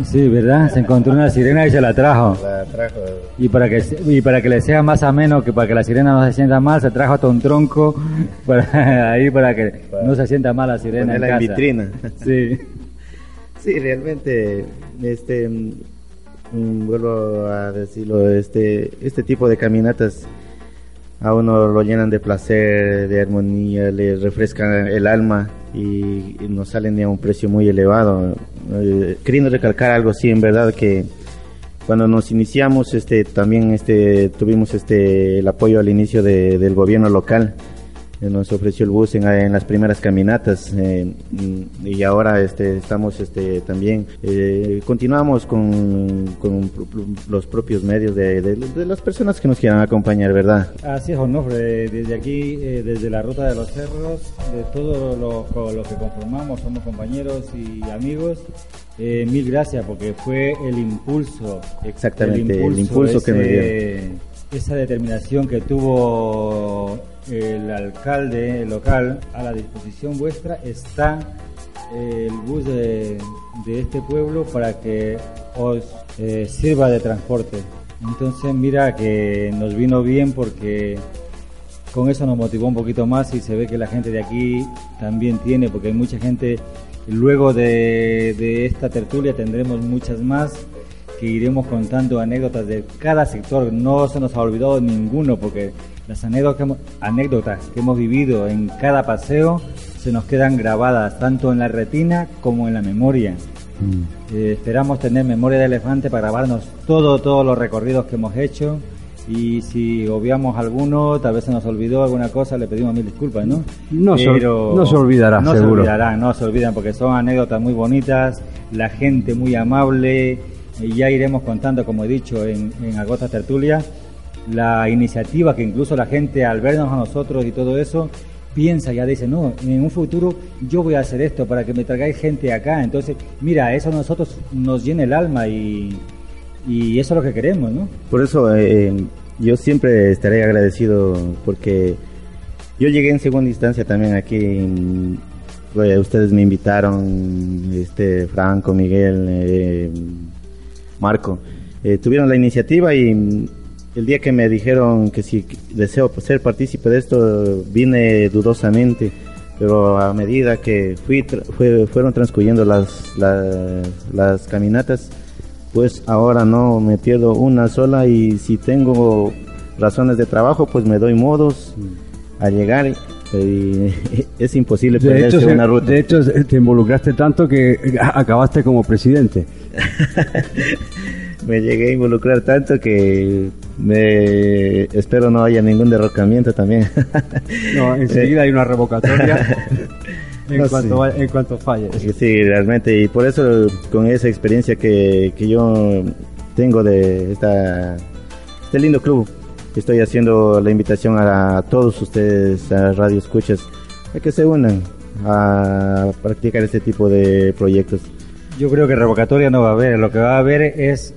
Sí. ¿verdad? Se encontró una sirena y se la trajo. La trajo Y para que y para que le sea más ameno, que para que la sirena no se sienta mal, se trajo hasta un tronco para ahí para que no se sienta mal la sirena en casa. vitrina. Sí. Sí, realmente, este, mm, mm, vuelvo a decirlo, este, este tipo de caminatas a uno lo llenan de placer, de armonía, le refrescan el alma y, y no salen a un precio muy elevado. Eh, queriendo recalcar algo, sí, en verdad que cuando nos iniciamos, este, también este, tuvimos este, el apoyo al inicio de- del gobierno local nos ofreció el bus en, en las primeras caminatas eh, y ahora este, estamos este, también, eh, continuamos con, con los propios medios de, de- de las personas que nos quieran acompañar, ¿verdad? Así es, Onofre, desde aquí, eh, desde la Ruta de los Cerros, de todos los con los que conformamos, somos compañeros y amigos, eh, mil gracias porque fue el impulso. Exactamente, el impulso que me ese- Esa determinación que tuvo el alcalde local a la disposición vuestra está el bus de, de este pueblo para que os eh, sirva de transporte. Entonces mira que nos vino bien porque con eso nos motivó un poquito más y se ve que la gente de aquí también tiene, porque hay mucha gente, luego de, de esta tertulia tendremos muchas más que iremos contando anécdotas de cada sector, no se nos ha olvidado ninguno, porque las anécdotas que hemos, vivido en cada paseo se nos quedan grabadas tanto en la retina como en la memoria. Eh, esperamos tener memoria de elefante para grabarnos todo, todos los recorridos que hemos hecho. Y si obviamos alguno, tal vez se nos olvidó alguna cosa, le pedimos mil disculpas, ¿no? No se ol- no se olvidará, no seguro. se olvidarán, no se olvidan, porque son anécdotas muy bonitas, la gente muy amable. Y ya iremos contando, como he dicho, en, en Agosta Tertulia, la iniciativa que incluso la gente al vernos a nosotros y todo eso piensa, ya dice, no, en un futuro yo voy a hacer esto para que me traigáis gente acá. Entonces, mira, eso a nosotros nos llena el alma y, y eso es lo que queremos, ¿no? Por eso eh, yo siempre estaré agradecido porque yo llegué en segunda instancia también aquí. eh, ustedes me invitaron, este Franco, Miguel, eh, Marco. eh, tuvieron la iniciativa y el día que me dijeron que si deseo ser partícipe de esto, vine dudosamente. Pero a medida que fui, fue- fueron transcurriendo las, las, las caminatas, pues ahora no me pierdo una sola y si tengo razones de trabajo, pues me doy modos a llegar y es imposible De hecho, una ruta. de hecho, te involucraste tanto que acabaste como presidente. me llegué a involucrar tanto que me espero no haya ningún derrocamiento también. No, enseguida hay una revocatoria en, No, cuanto, sí. en cuanto falle. Sí, realmente, y por eso con esa experiencia que, que yo tengo de esta, este lindo club, estoy haciendo la invitación a, todos ustedes, a Radio Escuchas, a que se unan a practicar este tipo de proyectos. Yo creo que revocatoria no va a haber, lo que va a haber es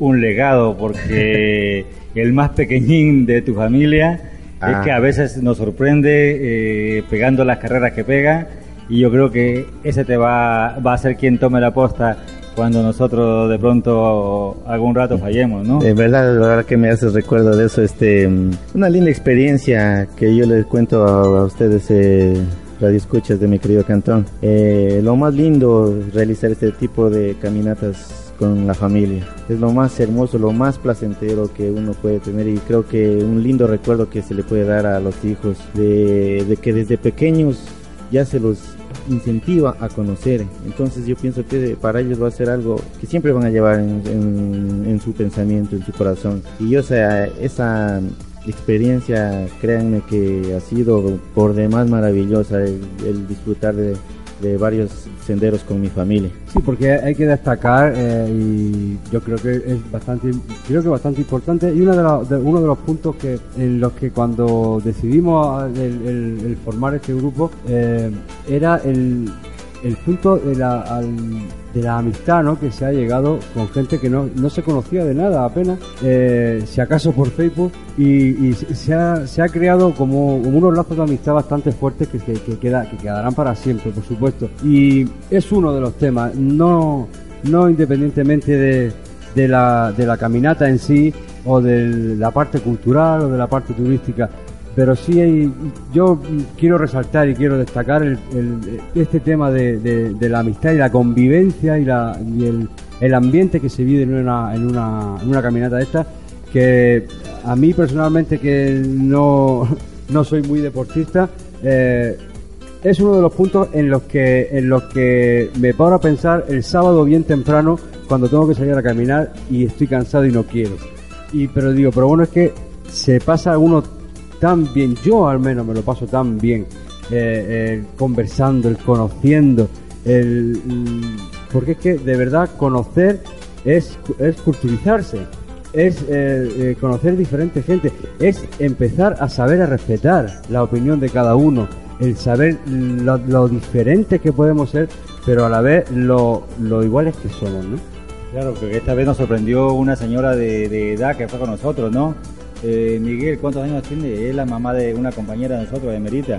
un legado, porque el más pequeñín de tu familia es Ah. que a veces nos sorprende eh, pegando las carreras que pega, y yo creo que ese te va, va a ser quien tome la posta cuando nosotros de pronto algún rato fallemos, ¿no? En verdad, la verdad que me hace recuerdo de eso, este, una linda experiencia que yo les cuento a, a ustedes, eh, radio escuchas de mi querido cantón. Eh, lo más lindo realizar este tipo de caminatas con la familia. Es lo más hermoso, lo más placentero que uno puede tener y creo que un lindo recuerdo que se le puede dar a los hijos de, que desde pequeños ya se los incentiva a conocer. Entonces yo pienso que para ellos va a ser algo que siempre van a llevar en, en- su pensamiento, en su corazón. Y yo, sea, esa experiencia, créanme que ha sido por demás maravillosa el disfrutar de, de varios senderos con mi familia. Sí, porque hay que destacar eh, y yo creo que es bastante, creo que bastante importante y uno de, los- de- uno de los puntos que en los que cuando decidimos el, el- el formar este grupo eh, era el, el punto de la, al- de la amistad, ¿no? Que se ha llegado con gente que no, no se conocía de nada apenas, eh, si acaso por Facebook y, se, ha, se ha creado como, como unos lazos de amistad bastante fuertes que, que, que queda, que quedarán para siempre, por supuesto. Y es uno de los temas, no, no independientemente de, de, la, de la caminata en sí o de la parte cultural o de la parte turística. Pero sí hay, yo quiero resaltar y quiero destacar el, el- este tema de, de- de la amistad y la convivencia y, la, y el, el ambiente que se vive en una, en una, en una caminata de esta, que a mí personalmente que no, no soy muy deportista, eh, es uno de los puntos en los que en los que me paro a pensar el sábado bien temprano cuando tengo que salir a caminar y estoy cansado y no quiero. Y pero digo, pero bueno es que se pasa uno tan bien, yo al menos me lo paso tan bien, eh, el conversando, el conociendo, el, mm, porque es que de verdad conocer es, es culturizarse, es eh, eh, conocer diferente gente, es empezar a saber a respetar la opinión de cada uno, el saber lo, lo diferentes que podemos ser, pero a la vez lo, lo iguales que somos, ¿no? Claro, porque esta vez nos sorprendió una señora de edad que fue con nosotros, ¿no? Eh, Miguel, ¿cuántos años tiene? Es la mamá de una compañera de nosotros, de Merita.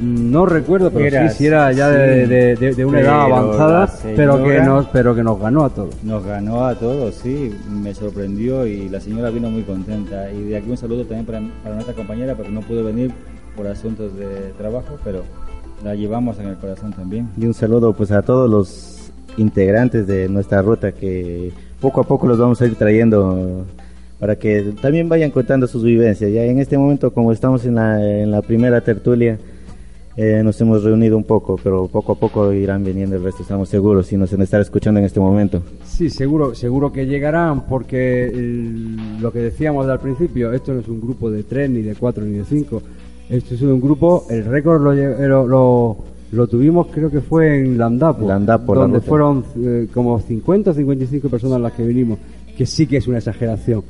No recuerdo, pero sí, sí era ya sí. de, de- de- de una edad avanzada, pero que nos pero que nos ganó a todos. Nos ganó a todos, sí, me sorprendió y la señora vino muy contenta. Y de aquí un saludo también para, para nuestra compañera, porque no pudo venir por asuntos de trabajo, pero la llevamos en el corazón también. Y un saludo pues a todos los integrantes de nuestra ruta que poco a poco los vamos a ir trayendo para que también vayan contando sus vivencias. Ya en este momento como estamos en la, en la primera tertulia eh, nos hemos reunido un poco, pero poco a poco irán viniendo el resto, estamos seguros, y nos estar escuchando en este momento. Sí, seguro, seguro que llegarán, porque el- lo que decíamos al principio, esto no es un grupo de tres, ni de cuatro, ni de cinco. Esto es un grupo, el récord lo, lle- lo, lo- lo tuvimos creo que fue en Landapo, Landapo, la donde ruta. fueron eh, como 50 o 55 personas las que vinimos, que sí que es una exageración.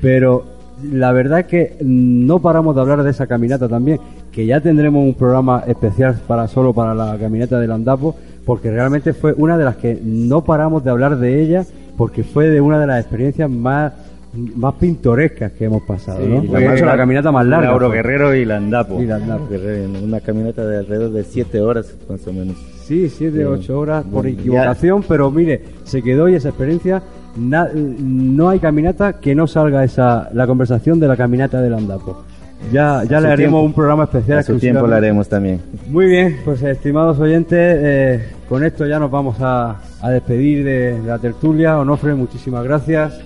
Pero la verdad es que no paramos de hablar de esa caminata también, que ya tendremos un programa especial para solo para la caminata del Andapo, porque realmente fue una de las que no paramos de hablar de ella, porque fue de una de las experiencias más más pintorescas que hemos pasado, Fue, la caminata más larga. Lauro. Guerrero y Landapo. Y Una caminata de alrededor de 7 horas más o menos. Sí, siete, Sí. ocho horas por equivocación, pero mire, se quedó y esa experiencia, na- no hay caminata que no salga esa la conversación de la caminata del Andapo. Ya, ya le haremos tiempo. un programa especial. A su tiempo lo haremos también. Muy bien, pues estimados oyentes, eh, con esto ya nos vamos a, a despedir de, la tertulia. Onofre, muchísimas gracias.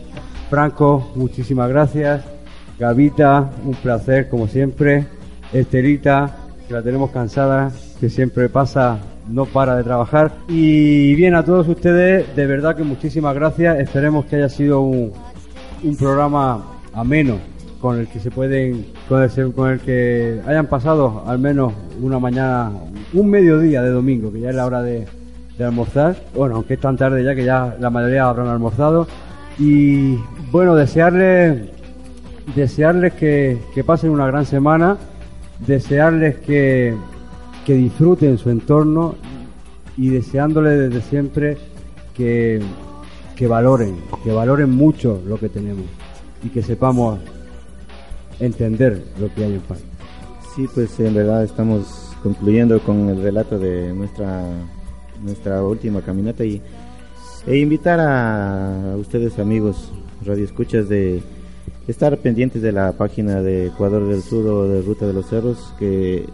Franco, muchísimas gracias. Gavita, un placer como siempre. Estelita, que la tenemos cansada, que siempre pasa, no para de trabajar. Y bien, a todos ustedes, de verdad que muchísimas gracias. Esperemos que haya sido un, un programa ameno con el que se pueden con el, con el que hayan pasado al menos una mañana un mediodía de domingo que ya es la hora de, de almorzar bueno aunque es tan tarde ya que ya la mayoría habrán almorzado y bueno desearles desearles que, que pasen una gran semana desearles que, que disfruten su entorno y deseándoles desde siempre que, que valoren, que valoren mucho lo que tenemos y que sepamos entender lo que hay en paz. Sí, pues en verdad estamos concluyendo con el relato de nuestra nuestra última caminata y e invitar a ustedes amigos radioescuchas de estar pendientes de la página de Ecuador del Sur o de Ruta de los Cerros que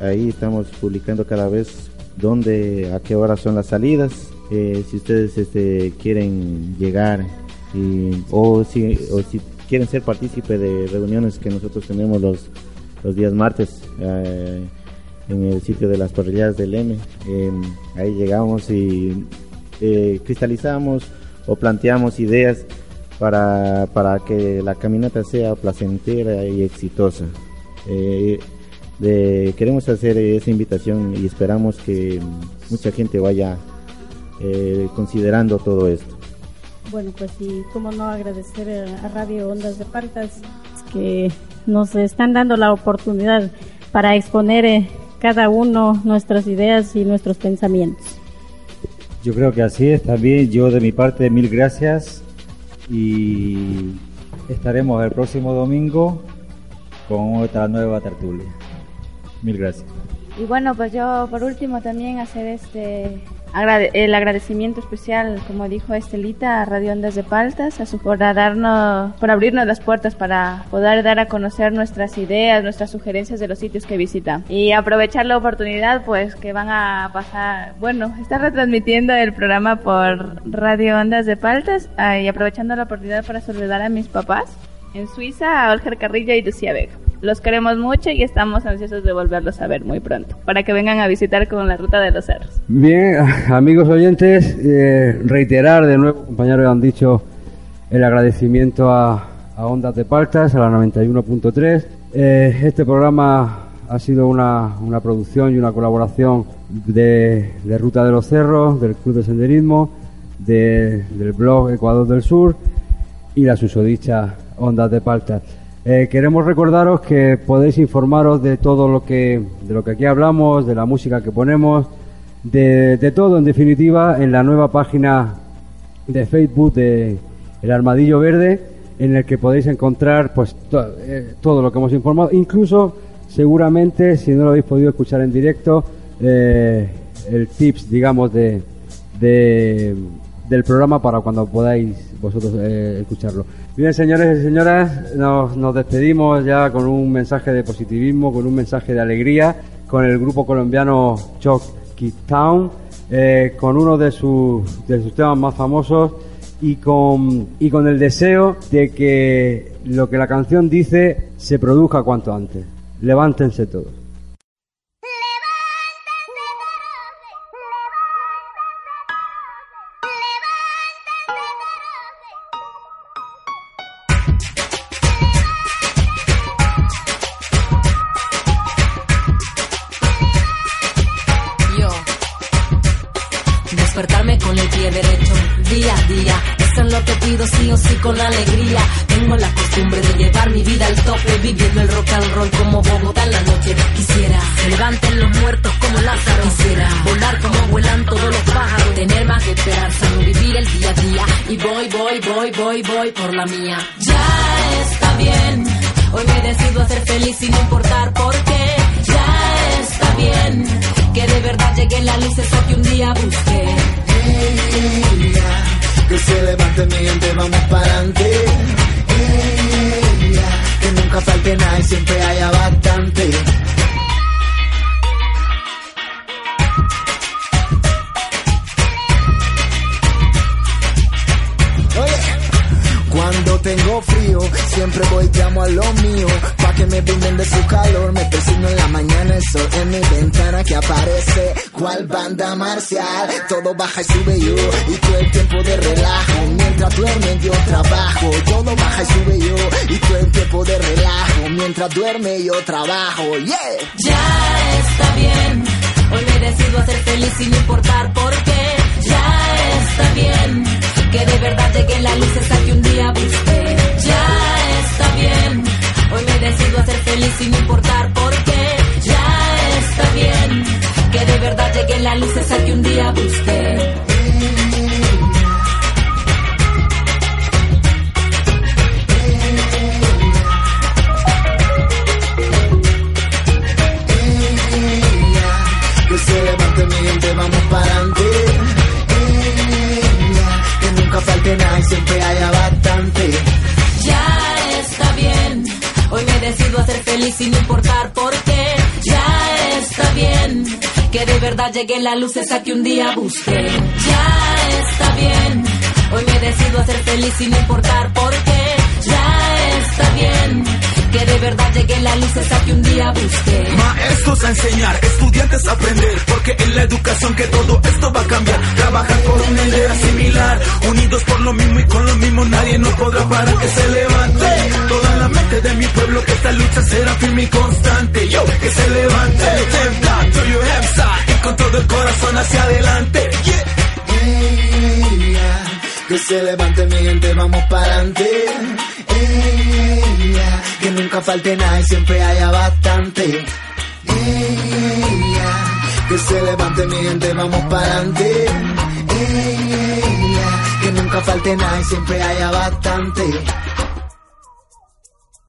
ahí estamos publicando cada vez dónde a qué hora son las salidas eh, si ustedes este quieren llegar y, o si o si quieren ser partícipe de reuniones que nosotros tenemos los los días martes eh, en el sitio de las parrilladas del M. Eh, ahí llegamos y eh, cristalizamos o planteamos ideas para, para que la caminata sea placentera y exitosa. Eh, de- queremos hacer esa invitación y esperamos que mucha gente vaya eh, considerando todo esto. Bueno, pues y cómo no agradecer a Radio Ondas de Paltas que nos están dando la oportunidad para exponer eh, cada uno nuestras ideas y nuestros pensamientos. Yo creo que así es también. Yo de mi parte, mil gracias. Y estaremos el próximo domingo con otra nueva tertulia. Mil gracias. Y bueno, pues yo por último también hacer este agrade- el agradecimiento especial, como dijo Estelita, a Radio Ondas de Paltas, a su por darnos, por abrirnos las puertas para poder dar a conocer nuestras ideas, nuestras sugerencias de los sitios que visita. Y aprovechar la oportunidad, pues que van a pasar, bueno, está retransmitiendo el programa por Radio Ondas de Paltas ah, y aprovechando la oportunidad para saludar a mis papás en Suiza, a Olger Carrillo y Lucía Vega. Los queremos mucho y estamos ansiosos de volverlos a ver muy pronto, para que vengan a visitar con la ruta de los cerros. Bien, amigos oyentes, eh, reiterar de nuevo, compañeros han dicho el agradecimiento a, a Ondas de Paltas, a la 91.3 Eh, este programa ha sido una, una producción y una colaboración de, de Ruta de los Cerros, del Club de Senderismo, de- del blog Ecuador del Sur y la susodicha Ondas de Paltas. Eh, queremos recordaros que podéis informaros de todo lo que, de lo que aquí hablamos, de la música que ponemos, de, de todo en definitiva en la nueva página de Facebook de El Armadillo Verde, en el que podéis encontrar pues eh, todo lo que hemos informado, incluso seguramente si no lo habéis podido escuchar en directo eh, el tips digamos de, de- del programa para cuando podáis vosotros escucharlo. Bien, señores y señoras, nos, despedimos ya con un mensaje de positivismo, con un mensaje de alegría, con el grupo colombiano Choc Kid Town, eh, con uno de sus, de sus temas más famosos y con, y con el deseo de que lo que la canción dice se produzca cuanto antes. Levántense todos. Baja y sube yo. Y todo el tiempo de relajo Mientras duermen yo trabajo. Todo baja y sube yo. Y todo el tiempo de relajo Mientras duerme yo trabajo. Yeah. Ya está bien. Hoy me decido a ser feliz sin importar por de verdad lleguen las luces a que un día busqué. Ya está bien. Hoy me decido a ser feliz sin importar por qué. Ya está bien. Que de verdad lleguen las luces a que un día busqué. Maestros a enseñar, estudiantes a aprender, porque en la educación que todo esto va a cambiar. Trabajar por una idea similar, unidos por lo mismo y con lo mismo nadie nos podrá parar que se levante. Toda la mente de mi pueblo que esta lucha será firme y constante. Yo, que se levante, to your con todo el corazón hacia adelante. Yeah. Que se levante mi gente, vamos para adelante. Que nunca falte nada y siempre haya bastante. Que se levante mi gente, vamos para adelante. Que nunca falte nada y siempre haya bastante.